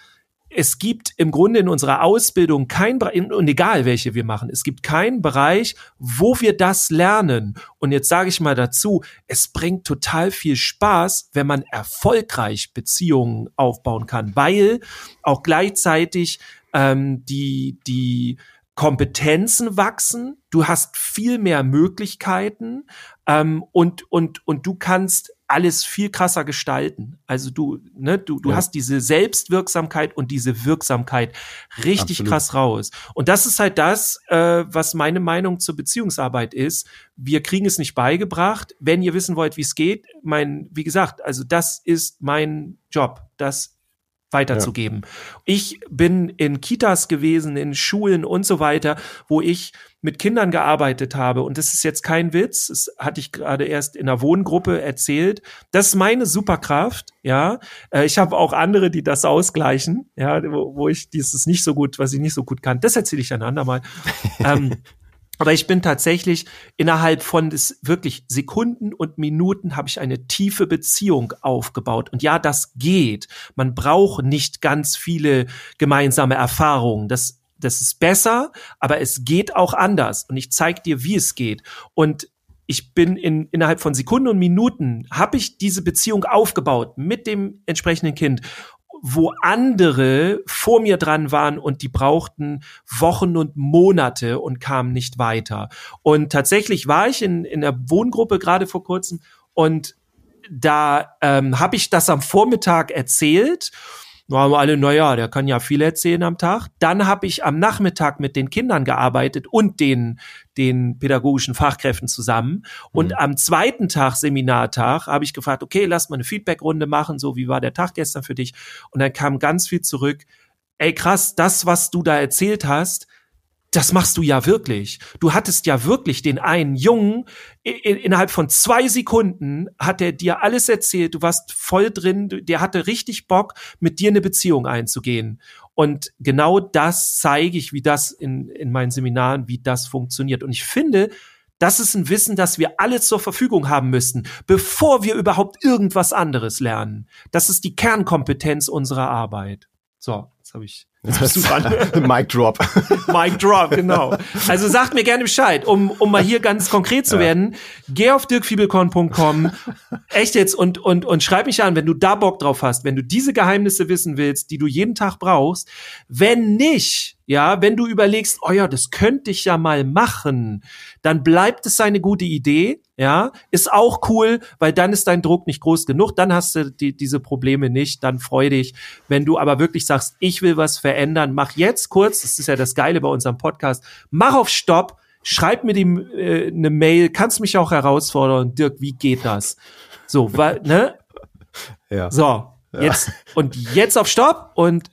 es gibt im Grunde in unserer Ausbildung kein und egal welche wir machen, es gibt keinen Bereich, wo wir das lernen. Und jetzt sage ich mal dazu, es bringt total viel Spaß, wenn man erfolgreich Beziehungen aufbauen kann, weil auch gleichzeitig ähm, die die Kompetenzen wachsen, du hast viel mehr Möglichkeiten ähm, und und und du kannst alles viel krasser gestalten. Also du, ne, du, du ja. hast diese Selbstwirksamkeit und diese Wirksamkeit richtig Absolut. krass raus. Und das ist halt das, äh, was meine Meinung zur Beziehungsarbeit ist. Wir kriegen es nicht beigebracht. Wenn ihr wissen wollt, wie es geht, mein, wie gesagt, also das ist mein Job. Das weiterzugeben. Ja. Ich bin in Kitas gewesen, in Schulen und so weiter, wo ich mit Kindern gearbeitet habe. Und das ist jetzt kein Witz. Das hatte ich gerade erst in einer Wohngruppe erzählt. Das ist meine Superkraft. Ja, äh, ich habe auch andere, die das ausgleichen. Ja, wo, wo ich dieses nicht so gut, was ich nicht so gut kann. Das erzähle ich ein andermal. ähm, aber ich bin tatsächlich innerhalb von des wirklich Sekunden und Minuten habe ich eine tiefe Beziehung aufgebaut. Und ja, das geht. Man braucht nicht ganz viele gemeinsame Erfahrungen. Das, das ist besser, aber es geht auch anders. Und ich zeige dir, wie es geht. Und ich bin in, innerhalb von Sekunden und Minuten habe ich diese Beziehung aufgebaut mit dem entsprechenden Kind wo andere vor mir dran waren und die brauchten Wochen und Monate und kamen nicht weiter. Und tatsächlich war ich in, in der Wohngruppe gerade vor kurzem und da ähm, habe ich das am Vormittag erzählt da haben alle, naja, der kann ja viel erzählen am Tag. Dann habe ich am Nachmittag mit den Kindern gearbeitet und den, den pädagogischen Fachkräften zusammen. Und mhm. am zweiten Tag, Seminartag, habe ich gefragt, okay, lass mal eine Feedbackrunde machen, so wie war der Tag gestern für dich? Und dann kam ganz viel zurück. Ey, krass, das, was du da erzählt hast, das machst du ja wirklich. Du hattest ja wirklich den einen Jungen, in, innerhalb von zwei Sekunden hat er dir alles erzählt, du warst voll drin, der hatte richtig Bock, mit dir eine Beziehung einzugehen. Und genau das zeige ich, wie das in, in meinen Seminaren, wie das funktioniert. Und ich finde, das ist ein Wissen, das wir alle zur Verfügung haben müssten, bevor wir überhaupt irgendwas anderes lernen. Das ist die Kernkompetenz unserer Arbeit. So, jetzt habe ich Jetzt bist du dran. Mic Drop. Mic Drop, genau. Also sagt mir gerne Bescheid, um, um mal hier ganz konkret zu ja. werden. Geh auf dirkfiebelkorn.com, echt jetzt, und, und, und schreib mich an, wenn du da Bock drauf hast, wenn du diese Geheimnisse wissen willst, die du jeden Tag brauchst. Wenn nicht, ja, wenn du überlegst, oh ja, das könnte ich ja mal machen, dann bleibt es eine gute Idee, ja, ist auch cool, weil dann ist dein Druck nicht groß genug, dann hast du die, diese Probleme nicht, dann freu dich. Wenn du aber wirklich sagst, ich will was verändern, mach jetzt kurz, das ist ja das Geile bei unserem Podcast, mach auf Stopp, schreib mir die, äh, eine Mail, kannst mich auch herausfordern, Dirk, wie geht das? So, weil, ne? Ja. So, jetzt, und jetzt auf Stopp und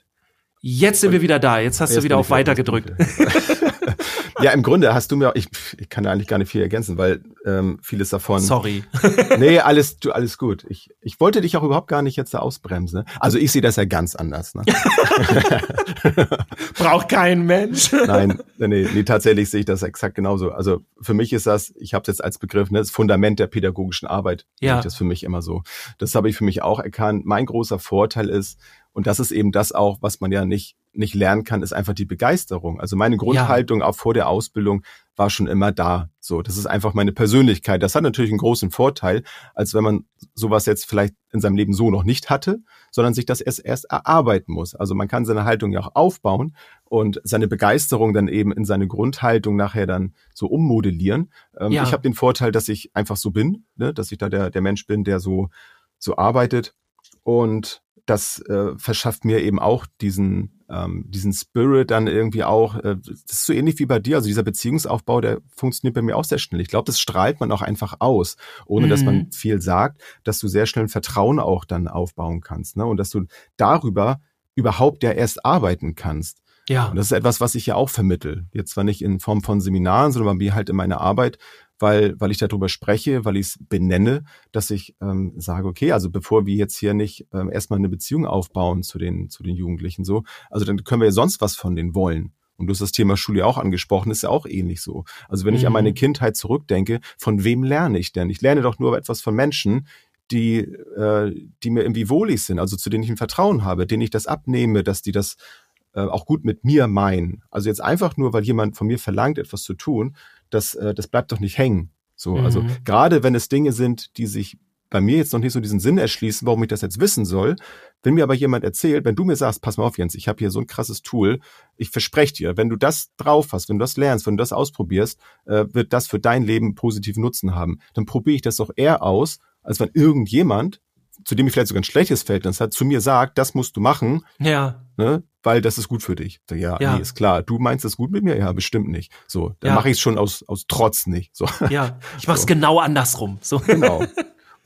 Jetzt sind wir wieder da. Jetzt hast Jetzt du wieder auf Weiter gedrückt. ja, im Grunde hast du mir, ich, ich kann da eigentlich gar nicht viel ergänzen, weil ähm, vieles davon. Sorry. nee, alles, du, alles gut. Ich, ich wollte dich auch überhaupt gar nicht jetzt da ausbremsen. Also ich sehe das ja ganz anders. Ne? Braucht kein Mensch. Nein, nee, nee, tatsächlich sehe ich das exakt genauso. Also für mich ist das, ich habe es jetzt als Begriff, ne, das Fundament der pädagogischen Arbeit. Ja. Das für mich immer so. Das habe ich für mich auch erkannt. Mein großer Vorteil ist, und das ist eben das auch, was man ja nicht, nicht lernen kann, ist einfach die Begeisterung. Also meine Grundhaltung ja. auch vor der Ausbildung war schon immer da. So, das ist einfach meine Persönlichkeit. Das hat natürlich einen großen Vorteil, als wenn man sowas jetzt vielleicht in seinem Leben so noch nicht hatte, sondern sich das erst, erst erarbeiten muss. Also man kann seine Haltung ja auch aufbauen und seine Begeisterung dann eben in seine Grundhaltung nachher dann so ummodellieren. Ähm, ja. Ich habe den Vorteil, dass ich einfach so bin, ne? dass ich da der, der Mensch bin, der so, so arbeitet. Und das äh, verschafft mir eben auch diesen ähm, diesen Spirit dann irgendwie auch, äh, das ist so ähnlich wie bei dir, also dieser Beziehungsaufbau, der funktioniert bei mir auch sehr schnell. Ich glaube, das strahlt man auch einfach aus, ohne mhm. dass man mhm. viel sagt, dass du sehr schnell ein Vertrauen auch dann aufbauen kannst, ne? Und dass du darüber überhaupt ja erst arbeiten kannst. Ja. Und das ist etwas, was ich ja auch vermittel. Jetzt zwar nicht in Form von Seminaren, sondern bei mir halt in meiner Arbeit, weil, weil ich darüber spreche, weil ich es benenne, dass ich ähm, sage, okay, also bevor wir jetzt hier nicht ähm, erstmal eine Beziehung aufbauen zu den, zu den Jugendlichen so, also dann können wir ja sonst was von denen wollen. Und du hast das Thema Schule auch angesprochen, ist ja auch ähnlich so. Also wenn mhm. ich an meine mhm. Kindheit zurückdenke, von wem lerne ich denn? Ich lerne doch nur etwas von Menschen, die, äh, die mir irgendwie wohlig sind, also zu denen ich ein Vertrauen habe, denen ich das abnehme, dass die das äh, auch gut mit mir meinen. Also jetzt einfach nur, weil jemand von mir verlangt, etwas zu tun, das, äh, das bleibt doch nicht hängen. So, also mhm. also gerade wenn es Dinge sind, die sich bei mir jetzt noch nicht so diesen Sinn erschließen, warum ich das jetzt wissen soll. Wenn mir aber jemand erzählt, wenn du mir sagst, pass mal auf, Jens, ich habe hier so ein krasses Tool, ich verspreche dir, wenn du das drauf hast, wenn du das lernst, wenn du das ausprobierst, äh, wird das für dein Leben positiven Nutzen haben. Dann probiere ich das doch eher aus, als wenn irgendjemand, zu dem ich vielleicht sogar ein schlechtes Verhältnis hat, zu mir sagt, das musst du machen. Ja. Ne? Weil das ist gut für dich. So, ja, ja, nee, ist klar. Du meinst das gut mit mir? Ja, bestimmt nicht. So, dann ja. mache ich es schon aus, aus Trotz nicht. So. Ja, ich mache es so. genau andersrum. So. Genau.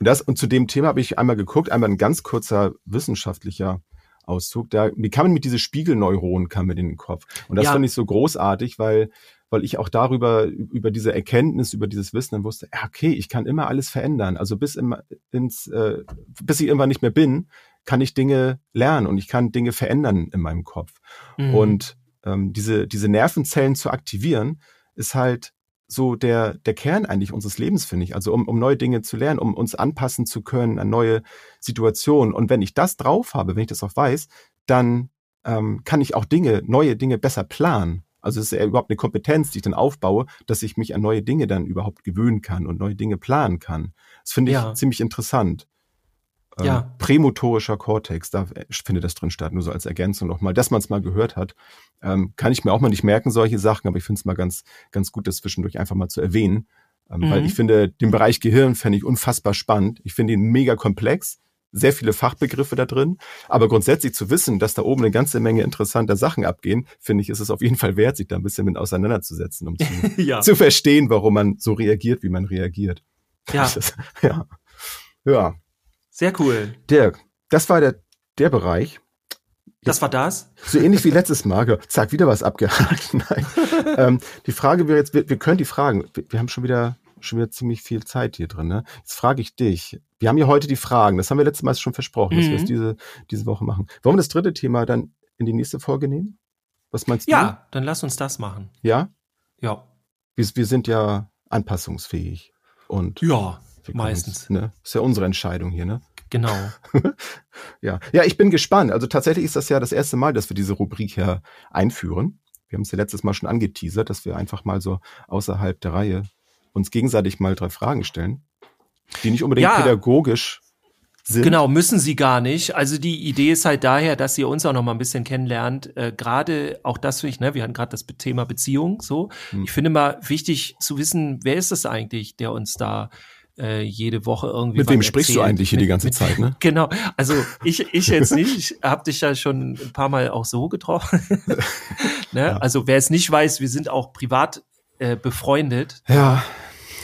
Und, das, und zu dem Thema habe ich einmal geguckt, einmal ein ganz kurzer wissenschaftlicher Auszug. Da, wie kam man mit diese Spiegelneuronen kam mir in den Kopf. Und das ja. fand ich so großartig, weil weil ich auch darüber, über diese Erkenntnis, über dieses Wissen dann wusste, okay, ich kann immer alles verändern. Also bis im, ins, äh, bis ich irgendwann nicht mehr bin, kann ich Dinge lernen und ich kann Dinge verändern in meinem Kopf. Mhm. Und ähm, diese, diese Nervenzellen zu aktivieren, ist halt so der, der Kern eigentlich unseres Lebens, finde ich. Also um, um neue Dinge zu lernen, um uns anpassen zu können an neue Situationen. Und wenn ich das drauf habe, wenn ich das auch weiß, dann ähm, kann ich auch Dinge, neue Dinge besser planen. Also es ist ja überhaupt eine Kompetenz, die ich dann aufbaue, dass ich mich an neue Dinge dann überhaupt gewöhnen kann und neue Dinge planen kann. Das finde ich ja. ziemlich interessant. Ähm, ja. prämotorischer Kortex, da findet das drin statt, nur so als Ergänzung nochmal, dass man es mal gehört hat. Ähm, kann ich mir auch mal nicht merken, solche Sachen, aber ich finde es mal ganz, ganz gut, das zwischendurch einfach mal zu erwähnen. Ähm, mhm. Weil ich finde, den Bereich Gehirn fände ich unfassbar spannend. Ich finde ihn mega komplex, sehr viele Fachbegriffe da drin. Aber grundsätzlich zu wissen, dass da oben eine ganze Menge interessanter Sachen abgehen, finde ich, ist es auf jeden Fall wert, sich da ein bisschen mit auseinanderzusetzen, um zu, ja. zu verstehen, warum man so reagiert, wie man reagiert. Ja. ja. Ja. Sehr cool. Dirk, das war der, der Bereich. Das war das? So ähnlich wie letztes Mal. Zack, wieder was abgehakt. Nein. ähm, die Frage wäre jetzt, wir, wir können die Fragen, wir, wir, haben schon wieder, schon wieder ziemlich viel Zeit hier drin. Ne? Jetzt frage ich dich. Wir haben ja heute die Fragen. Das haben wir letztes Mal schon versprochen, mhm. dass wir es mhm. diese, diese Woche machen. Wollen wir das dritte Thema dann in die nächste Folge nehmen? Was meinst ja, du? Ja, dann lass uns das machen. Ja? Ja. Wir, wir sind ja anpassungsfähig. Und ja, meistens. Uns, ne? Ist ja unsere Entscheidung hier, ne? Genau. ja. ja, ich bin gespannt. Also tatsächlich ist das ja das erste Mal, dass wir diese Rubrik hier einführen. Wir haben es ja letztes Mal schon angeteasert, dass wir einfach mal so außerhalb der Reihe uns gegenseitig mal drei Fragen stellen, die nicht unbedingt ja. pädagogisch sind. Genau, müssen sie gar nicht. Also die Idee ist halt daher, dass ihr uns auch noch mal ein bisschen kennenlernt. Äh, gerade auch das, ich, ne, wir hatten gerade das Thema Beziehung. So, hm. ich finde mal wichtig zu wissen, wer ist das eigentlich, der uns da äh, jede Woche irgendwie. Mit wem sprichst du eigentlich hier mit, die ganze mit, Zeit, ne? Genau. Also ich, ich jetzt nicht. Ich habe dich ja schon ein paar Mal auch so getroffen. ne? Ja. Also wer es nicht weiß, wir sind auch privat äh, befreundet. Ja.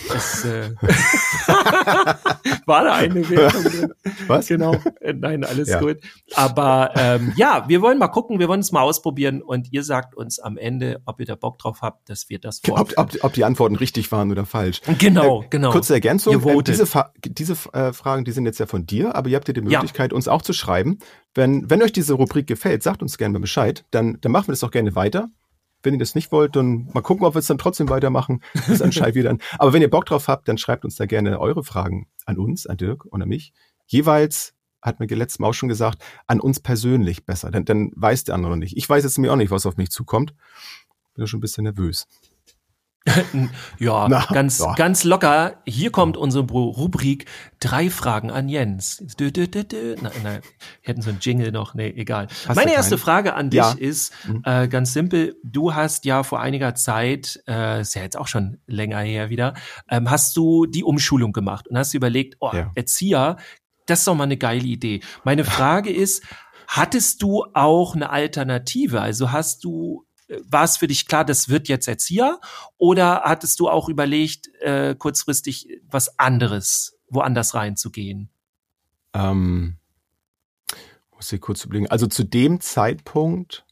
Das, äh, war da eine Wertung drin. Was? Genau. Äh, nein, alles ja. gut. Aber ähm, ja, wir wollen mal gucken, wir wollen es mal ausprobieren und ihr sagt uns am Ende, ob ihr da Bock drauf habt, dass wir das ob, ob, ob die Antworten richtig waren oder falsch. Genau, äh, genau. Kurze Ergänzung. Äh, diese, diese äh, Fragen, die sind jetzt ja von dir, aber ihr habt ja die Möglichkeit, ja. uns auch zu schreiben. Wenn, wenn euch diese Rubrik gefällt, sagt uns gerne mal Bescheid. Dann, dann machen wir das auch gerne weiter. Wenn ihr das nicht wollt, dann mal gucken, ob wir es dann trotzdem weitermachen. Das entscheidet ihr dann. Aber wenn ihr Bock drauf habt, dann schreibt uns da gerne eure Fragen an uns, an Dirk und an mich. Jeweils hat mir letztes Mal auch schon gesagt, an uns persönlich besser. Denn dann weiß der andere noch nicht. Ich weiß jetzt mir auch nicht, was auf mich zukommt. Bin schon ein bisschen nervös. ja, Na, ganz, ja. ganz locker. Hier kommt unsere Rubrik Drei Fragen an Jens. Dö, dö, dö, dö. Nein, nein, hätten so ein Jingle noch. Nee, egal. Hast Meine erste Frage an dich ja. ist mhm. äh, ganz simpel. Du hast ja vor einiger Zeit, äh, ist ja jetzt auch schon länger her wieder, ähm, hast du die Umschulung gemacht und hast überlegt, oh, ja. Erzieher, das ist doch mal eine geile Idee. Meine Frage ist, Hattest du auch eine Alternative? Also hast du war es für dich klar, das wird jetzt Erzieher? Oder hattest du auch überlegt, äh, kurzfristig was anderes, woanders reinzugehen? Ähm, muss ich kurz überlegen. Also zu dem Zeitpunkt,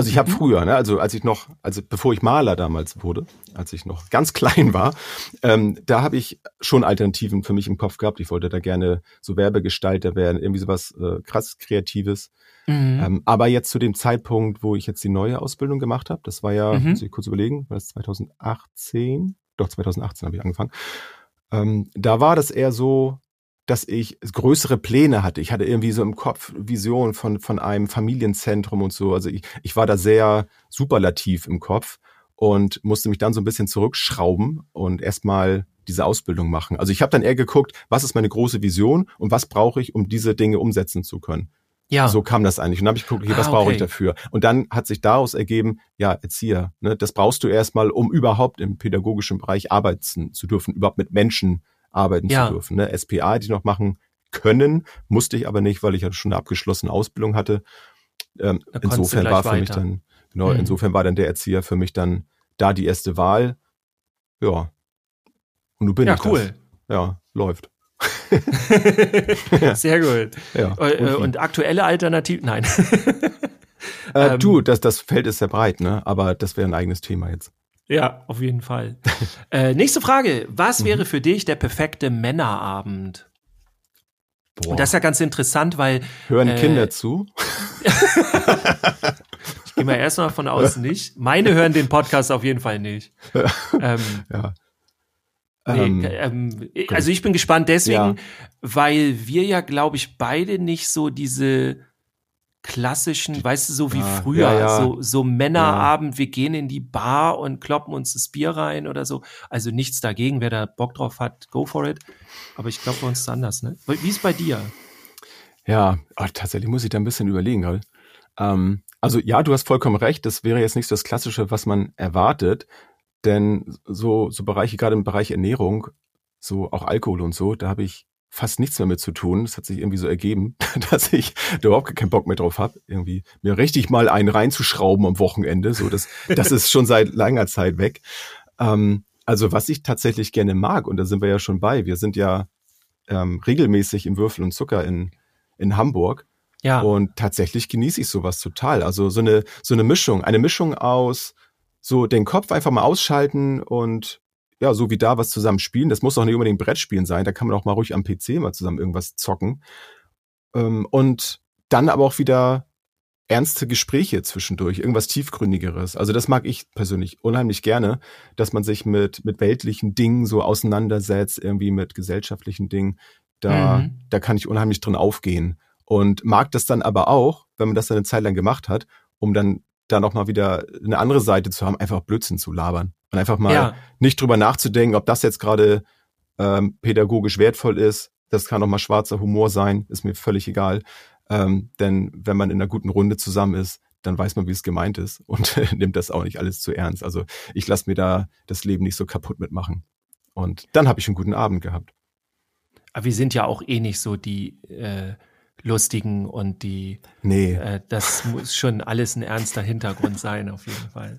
also ich habe mhm. früher, ne, also als ich noch, also bevor ich Maler damals wurde, als ich noch ganz klein war, ähm, da habe ich schon Alternativen für mich im Kopf gehabt. Ich wollte da gerne so Werbegestalter werden, irgendwie sowas äh, krass Kreatives. Mhm. Ähm, aber jetzt zu dem Zeitpunkt, wo ich jetzt die neue Ausbildung gemacht habe, das war ja, mhm. muss ich kurz überlegen, war das 2018? Doch, 2018 habe ich angefangen. Ähm, da war das eher so, dass ich größere Pläne hatte. Ich hatte irgendwie so im Kopf Vision von, von einem Familienzentrum und so. Also ich, ich war da sehr superlativ im Kopf und musste mich dann so ein bisschen zurückschrauben und erstmal diese Ausbildung machen. Also ich habe dann eher geguckt, was ist meine große Vision und was brauche ich, um diese Dinge umsetzen zu können. Ja. So kam das eigentlich. Und dann habe ich geguckt, okay, was ah, okay. brauche ich dafür? Und dann hat sich daraus ergeben, ja, Erzieher, ne, das brauchst du erstmal, um überhaupt im pädagogischen Bereich arbeiten zu dürfen, überhaupt mit Menschen arbeiten ja. zu dürfen. Ne? SPA, die noch machen können, musste ich aber nicht, weil ich ja schon eine abgeschlossene Ausbildung hatte. Ähm, insofern war für mich dann, genau, mhm. insofern war dann der Erzieher für mich dann da die erste Wahl. Ja. Und du bin ja, ich cool. Das. Ja, läuft. Sehr gut. Ja, äh, und, und aktuelle Alternativen? Nein. äh, du, ähm, das, das Feld ist sehr breit, ne? Aber das wäre ein eigenes Thema jetzt. Ja, auf jeden Fall. äh, nächste Frage. Was mhm. wäre für dich der perfekte Männerabend? Boah. Und das ist ja ganz interessant, weil. Hören äh, Kinder zu? ich gehe mal erstmal von aus nicht. Meine hören den Podcast auf jeden Fall nicht. Ähm, ja. Nee, ähm, ähm, also ich bin gespannt deswegen, ja. weil wir ja, glaube ich, beide nicht so diese klassischen, weißt du, so wie ja, früher, ja, so, so Männerabend, wir gehen in die Bar und kloppen uns das Bier rein oder so. Also nichts dagegen, wer da Bock drauf hat, go for it. Aber ich glaube, bei uns ist es anders, ne? Wie ist bei dir? Ja, oh, tatsächlich muss ich da ein bisschen überlegen, halt. Ähm, also ja, du hast vollkommen recht, das wäre jetzt nicht so das Klassische, was man erwartet. Denn so, so Bereiche, gerade im Bereich Ernährung, so auch Alkohol und so, da habe ich fast nichts mehr mit zu tun. Das hat sich irgendwie so ergeben, dass ich da überhaupt keinen Bock mehr drauf habe, irgendwie mir richtig mal einen reinzuschrauben am Wochenende. So, das, das ist schon seit langer Zeit weg. Ähm, also was ich tatsächlich gerne mag, und da sind wir ja schon bei, wir sind ja ähm, regelmäßig im Würfel und Zucker in, in Hamburg. Ja. Und tatsächlich genieße ich sowas total. Also so eine, so eine Mischung, eine Mischung aus so den Kopf einfach mal ausschalten und ja, so wie da was zusammen spielen. Das muss auch nicht unbedingt Brettspielen sein. Da kann man auch mal ruhig am PC mal zusammen irgendwas zocken. Ähm, und dann aber auch wieder ernste Gespräche zwischendurch, irgendwas tiefgründigeres. Also das mag ich persönlich unheimlich gerne, dass man sich mit, mit weltlichen Dingen so auseinandersetzt, irgendwie mit gesellschaftlichen Dingen. Da, mhm. da kann ich unheimlich drin aufgehen. Und mag das dann aber auch, wenn man das dann eine Zeit lang gemacht hat, um dann da nochmal wieder eine andere Seite zu haben, einfach Blödsinn zu labern. Und einfach mal ja. nicht drüber nachzudenken, ob das jetzt gerade ähm, pädagogisch wertvoll ist. Das kann auch mal schwarzer Humor sein, ist mir völlig egal. Ähm, denn wenn man in einer guten Runde zusammen ist, dann weiß man, wie es gemeint ist und nimmt das auch nicht alles zu ernst. Also ich lasse mir da das Leben nicht so kaputt mitmachen. Und dann habe ich einen guten Abend gehabt. Aber wir sind ja auch eh nicht so die äh, lustigen und die. Nee. Äh, das muss schon alles ein ernster Hintergrund sein, auf jeden Fall.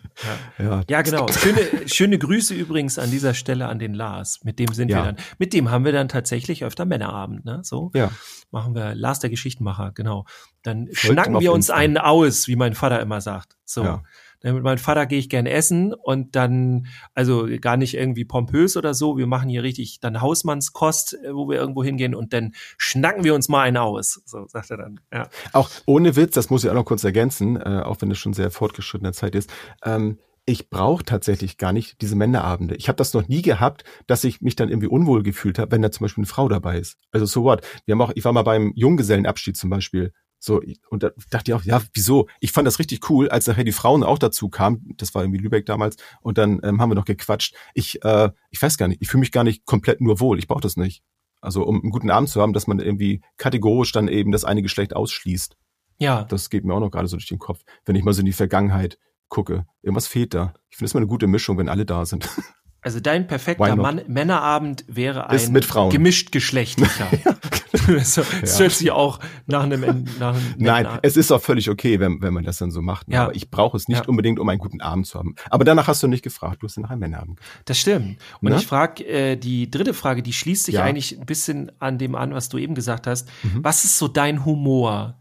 Ja, ja. ja genau. Schöne, schöne Grüße übrigens an dieser Stelle an den Lars. Mit dem sind ja. wir dann, mit dem haben wir dann tatsächlich öfter Männerabend, ne? So. Ja. Machen wir Lars der Geschichtenmacher, genau. Dann Folgt schnacken wir uns Insta. einen aus, wie mein Vater immer sagt. So. Ja. Mit meinem Vater gehe ich gern essen und dann, also gar nicht irgendwie pompös oder so. Wir machen hier richtig dann Hausmannskost, äh, wo wir irgendwo hingehen und dann schnacken wir uns mal einen aus. So sagt er dann. Ja. Auch ohne Witz, das muss ich auch noch kurz ergänzen, äh, auch wenn es schon sehr fortgeschrittene Zeit ist. Ähm, ich brauche tatsächlich gar nicht diese Männerabende. Ich habe das noch nie gehabt, dass ich mich dann irgendwie unwohl gefühlt habe, wenn da zum Beispiel eine Frau dabei ist. Also so what? Wir haben auch, ich war mal beim Junggesellenabschied zum Beispiel so, und da dachte ich auch, ja, wieso? Ich fand das richtig cool, als nachher die Frauen auch dazu kamen, das war irgendwie Lübeck damals, und dann ähm, haben wir noch gequatscht. Ich, äh, ich weiß gar nicht, ich fühle mich gar nicht komplett nur wohl, ich brauche das nicht. Also um einen guten Abend zu haben, dass man irgendwie kategorisch dann eben das eine Geschlecht ausschließt. Ja. Das geht mir auch noch gerade so durch den Kopf, wenn ich mal so in die Vergangenheit gucke. Irgendwas fehlt da. Ich finde es mal eine gute Mischung, wenn alle da sind. Also dein perfekter Mann, Männerabend wäre ein Ist mit Frauen. gemischt geschlechtlicher. so, das ja. hört sich auch nach einem, nach einem Nein, es ist auch völlig okay, wenn, wenn man das dann so macht. Ja. Aber ich brauche es nicht ja. unbedingt, um einen guten Abend zu haben. Aber danach hast du nicht gefragt, du hast nach einem Männerabend. Das stimmt. Und ne? ich frage, äh, die dritte Frage, die schließt sich eigentlich ein bisschen an dem an, was du eben gesagt hast. Mhm. Was ist so dein Humor?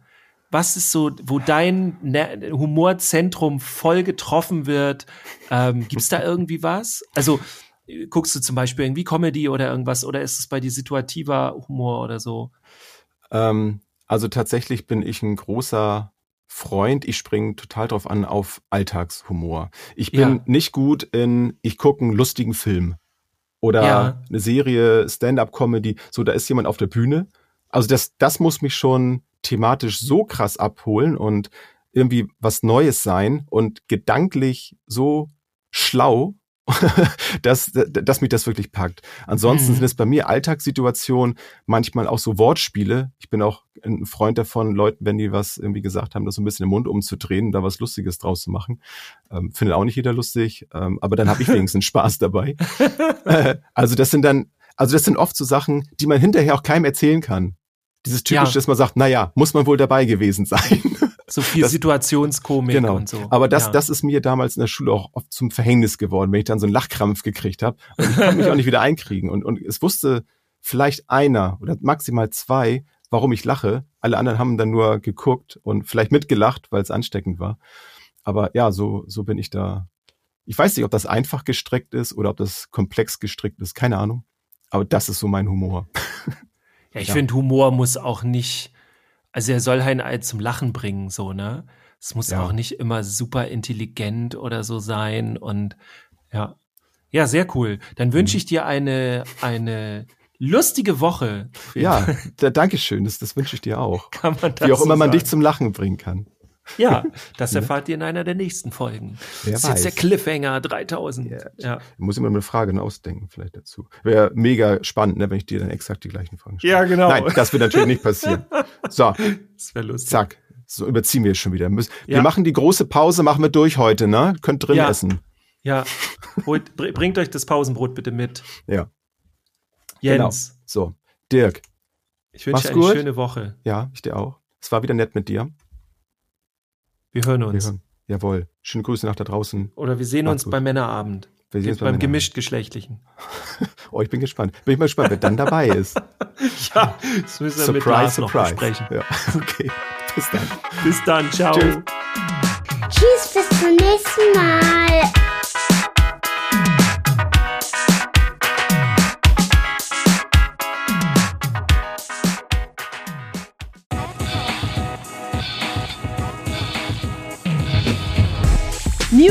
Was ist so, wo dein ne-, Humorzentrum voll getroffen wird? Ähm, Gibt es da irgendwie was? Also guckst du zum Beispiel irgendwie Comedy oder irgendwas oder ist es bei dir situativer Humor oder so? Ähm, also tatsächlich bin ich ein großer Freund, ich springe total drauf an auf Alltagshumor. Ich bin ja. nicht gut in, ich gucke einen lustigen Film oder ja. eine Serie, Stand-up-Comedy, so da ist jemand auf der Bühne. Also das, das muss mich schon thematisch so krass abholen und irgendwie was Neues sein und gedanklich so schlau, dass, dass mich das wirklich packt. Ansonsten mhm. sind es bei mir Alltagssituationen, manchmal auch so Wortspiele. Ich bin auch ein Freund davon, Leuten, wenn die was irgendwie gesagt haben, das so ein bisschen im Mund umzudrehen da was Lustiges draus zu machen. Ähm, findet auch nicht jeder lustig, ähm, aber dann habe ich wenigstens Spaß dabei. Äh, also das sind dann, also das sind oft so Sachen, die man hinterher auch keinem erzählen kann. Dieses typische, ja. dass man sagt, na ja, muss man wohl dabei gewesen sein. So viel das, Situationskomik genau. und so. Aber das, ja. das ist mir damals in der Schule auch oft zum Verhängnis geworden, wenn ich dann so einen Lachkrampf gekriegt habe. Und ich konnte mich auch nicht wieder einkriegen. Und, und es wusste vielleicht einer oder maximal zwei, warum ich lache. Alle anderen haben dann nur geguckt und vielleicht mitgelacht, weil es ansteckend war. Aber ja, so, so bin ich da. Ich weiß nicht, ob das einfach gestrickt ist oder ob das komplex gestrickt ist. Keine Ahnung. Aber das ist so mein Humor. Ja, ich ja. finde, Humor muss auch nicht, also er soll einen zum Lachen bringen, so, ne? Es muss ja. auch nicht immer super intelligent oder so sein und ja. Ja, sehr cool. Dann wünsche mhm. ich dir eine, eine lustige Woche. Ja, da, danke schön. Das, das wünsche ich dir auch. Wie auch so immer man sagen? dich zum Lachen bringen kann. Ja, das erfahrt ihr in einer der nächsten Folgen. Wer das ist weiß. jetzt der Cliffhanger 3000. Yeah. Ja. Ich muss immer eine Frage ausdenken vielleicht dazu. Wäre mega spannend, ne, wenn ich dir dann exakt die gleichen Fragen stelle. Ja, genau. Nein, das wird natürlich nicht passieren. So. Das wäre lustig. Zack. So überziehen wir schon wieder. Wir ja. machen die große Pause, machen wir durch heute, ne? Könnt drin ja. essen. Ja. Holt, bringt euch das Pausenbrot bitte mit. Ja. Jens. Genau. So. Dirk. Ich wünsche dir eine gut. schöne Woche. Ja, ich dir auch. Es war wieder nett mit dir. Wir hören uns. Wir hören. Jawohl. Schöne Grüße nach da draußen. Oder wir sehen Macht's uns gut. beim Männerabend. Wir sehen uns beim, beim gemischt-geschlechtlichen. oh, ich bin gespannt. Bin ich mal gespannt, wer dann dabei ist. ja, das müssen wir surprise, mit Lars surprise. noch besprechen. Ja. Okay. Bis dann. Bis dann. Ciao. Tschüss. Tschüss, bis zum nächsten Mal.